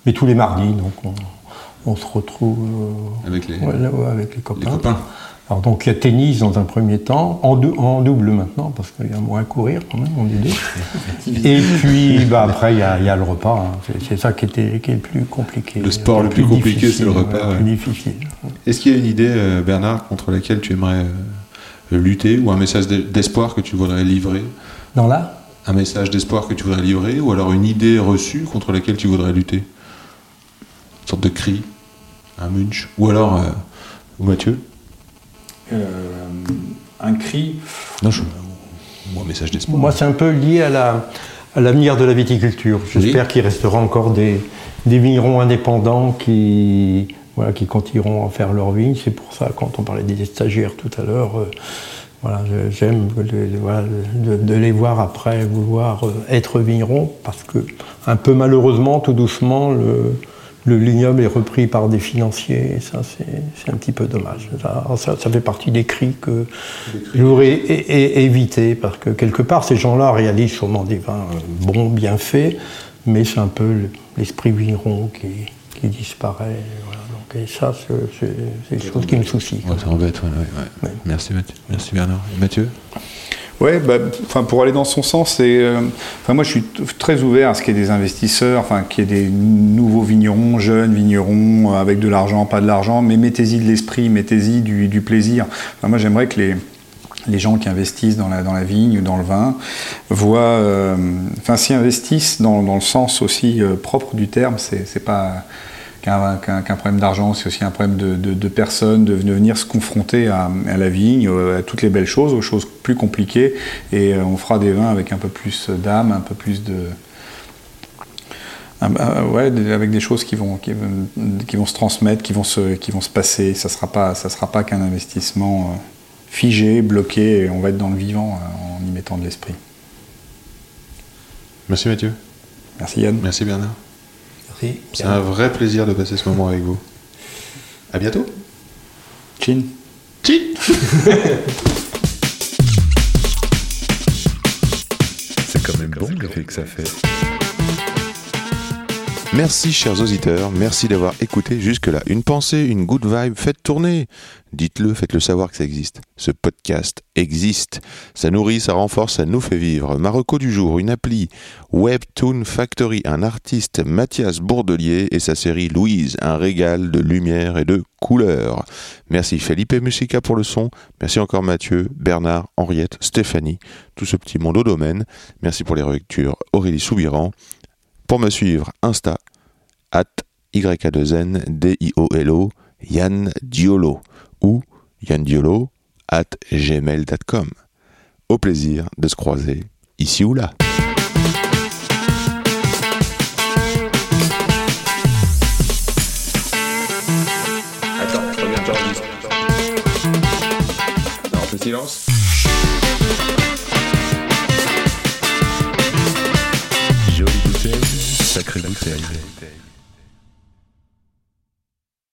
mais tous les mardis, donc on, on se retrouve euh, Avec les, ouais, là, ouais, avec les les copains. Alors donc il y a tennis dans un premier temps, en, dou- en double maintenant, parce qu'il y a moins à courir quand même, on est deux. Et puis bah, après il y, a, il y a le repas, hein. c'est, ça qui, était, qui est le plus compliqué. Le sport le plus compliqué, c'est le repas, ouais, ouais. plus difficile. Est-ce qu'il y a une idée, euh, Bernard, contre laquelle tu aimerais euh, lutter ou un message d'e- d'espoir que tu voudrais livrer? Dans là? Un message d'espoir que tu voudrais livrer ou alors une idée reçue contre laquelle tu voudrais lutter? Une sorte de cri, un munch ou alors, euh, ou Mathieu Euh, un cri. Non, je... ou un message d'espoir. Moi c'est un peu lié à, la, à l'avenir de la viticulture. J'espère qu'il restera encore des, des vignerons indépendants qui, voilà, qui continueront à faire leur vigne. C'est pour ça, quand on parlait des stagiaires tout à l'heure, euh, voilà, j'aime de, de- voilà, de- de les voir après vouloir être vignerons, parce que, un peu malheureusement, tout doucement, le, le vignoble est repris par des financiers, et ça, c'est un petit peu dommage. Ça, ça, ça fait partie des cris que je voudrais é- é- éviter, parce que quelque part, ces gens-là réalisent sûrement des vins euh, bons, bien faits, mais c'est un peu le- l'esprit vigneron qui, qui disparaît. voilà. Donc, et ça, c'est- des choses qui me. Ouais, ça embête, ouais, ouais. Merci Mathieu. Merci Bernard. Et Ouais, bah, enfin pour aller dans son sens, c'est, euh, moi je suis très ouvert à ce qu'il y ait des investisseurs, enfin qu'il y ait des nouveaux vignerons, jeunes vignerons, euh, avec de l'argent, pas de l'argent, mais mettez-y de l'esprit, mettez-y du, plaisir. Enfin, moi j'aimerais que les les gens qui investissent dans la, dans la vigne, dans le vin, voient, euh, s'y investissent dans, dans le sens aussi euh, propre du terme, c'est pas qu'un problème d'argent, c'est aussi un problème de, de- de personnes, de, venir se confronter à, à la vigne, euh, à toutes les belles choses, aux choses plus compliquées. Et euh, on fera des vins avec un peu plus d'âme, un peu plus de. un- un- ouais, avec des choses qui vont, qui, vont- qui vont se transmettre, qui vont se, qui vont se passer. Ça ne sera pas, ça sera pas qu'un investissement euh, figé, bloqué, et on va être dans le vivant euh, en y mettant de l'esprit. Merci Mathieu. Merci Yann. Merci Bernard. Merci. C'est un vrai plaisir de passer ce moment avec vous. À bientôt. Chin. C'est quand même bon l'effet que ça fait. Merci chers auditeurs, merci d'avoir écouté jusque-là. Une pensée, une good vibe, faites tourner. Dites-le, faites-le savoir que ça existe. Ce podcast existe. Ça nourrit, ça renforce, ça nous fait vivre. Marocco du jour, une appli. Webtoon Factory, un artiste, Mathias Bourdelier et sa série Louise, un régal de lumière et de couleurs. Merci Felipe Musica pour le son. Merci encore Mathieu, Bernard, Henriette, Stéphanie, tout ce petit monde au domaine. Merci pour les relectures Aurélie Soubiran. Pour me suivre, Insta, at YA2N, D-I-O-L-O, Yann Diolo, ou Yann Diolo, at gmail.com. Au plaisir de se croiser ici ou là. Attends, reviens, j'enregistre. Non, on fait silence. Jolie bouteille, sacrée bouteille.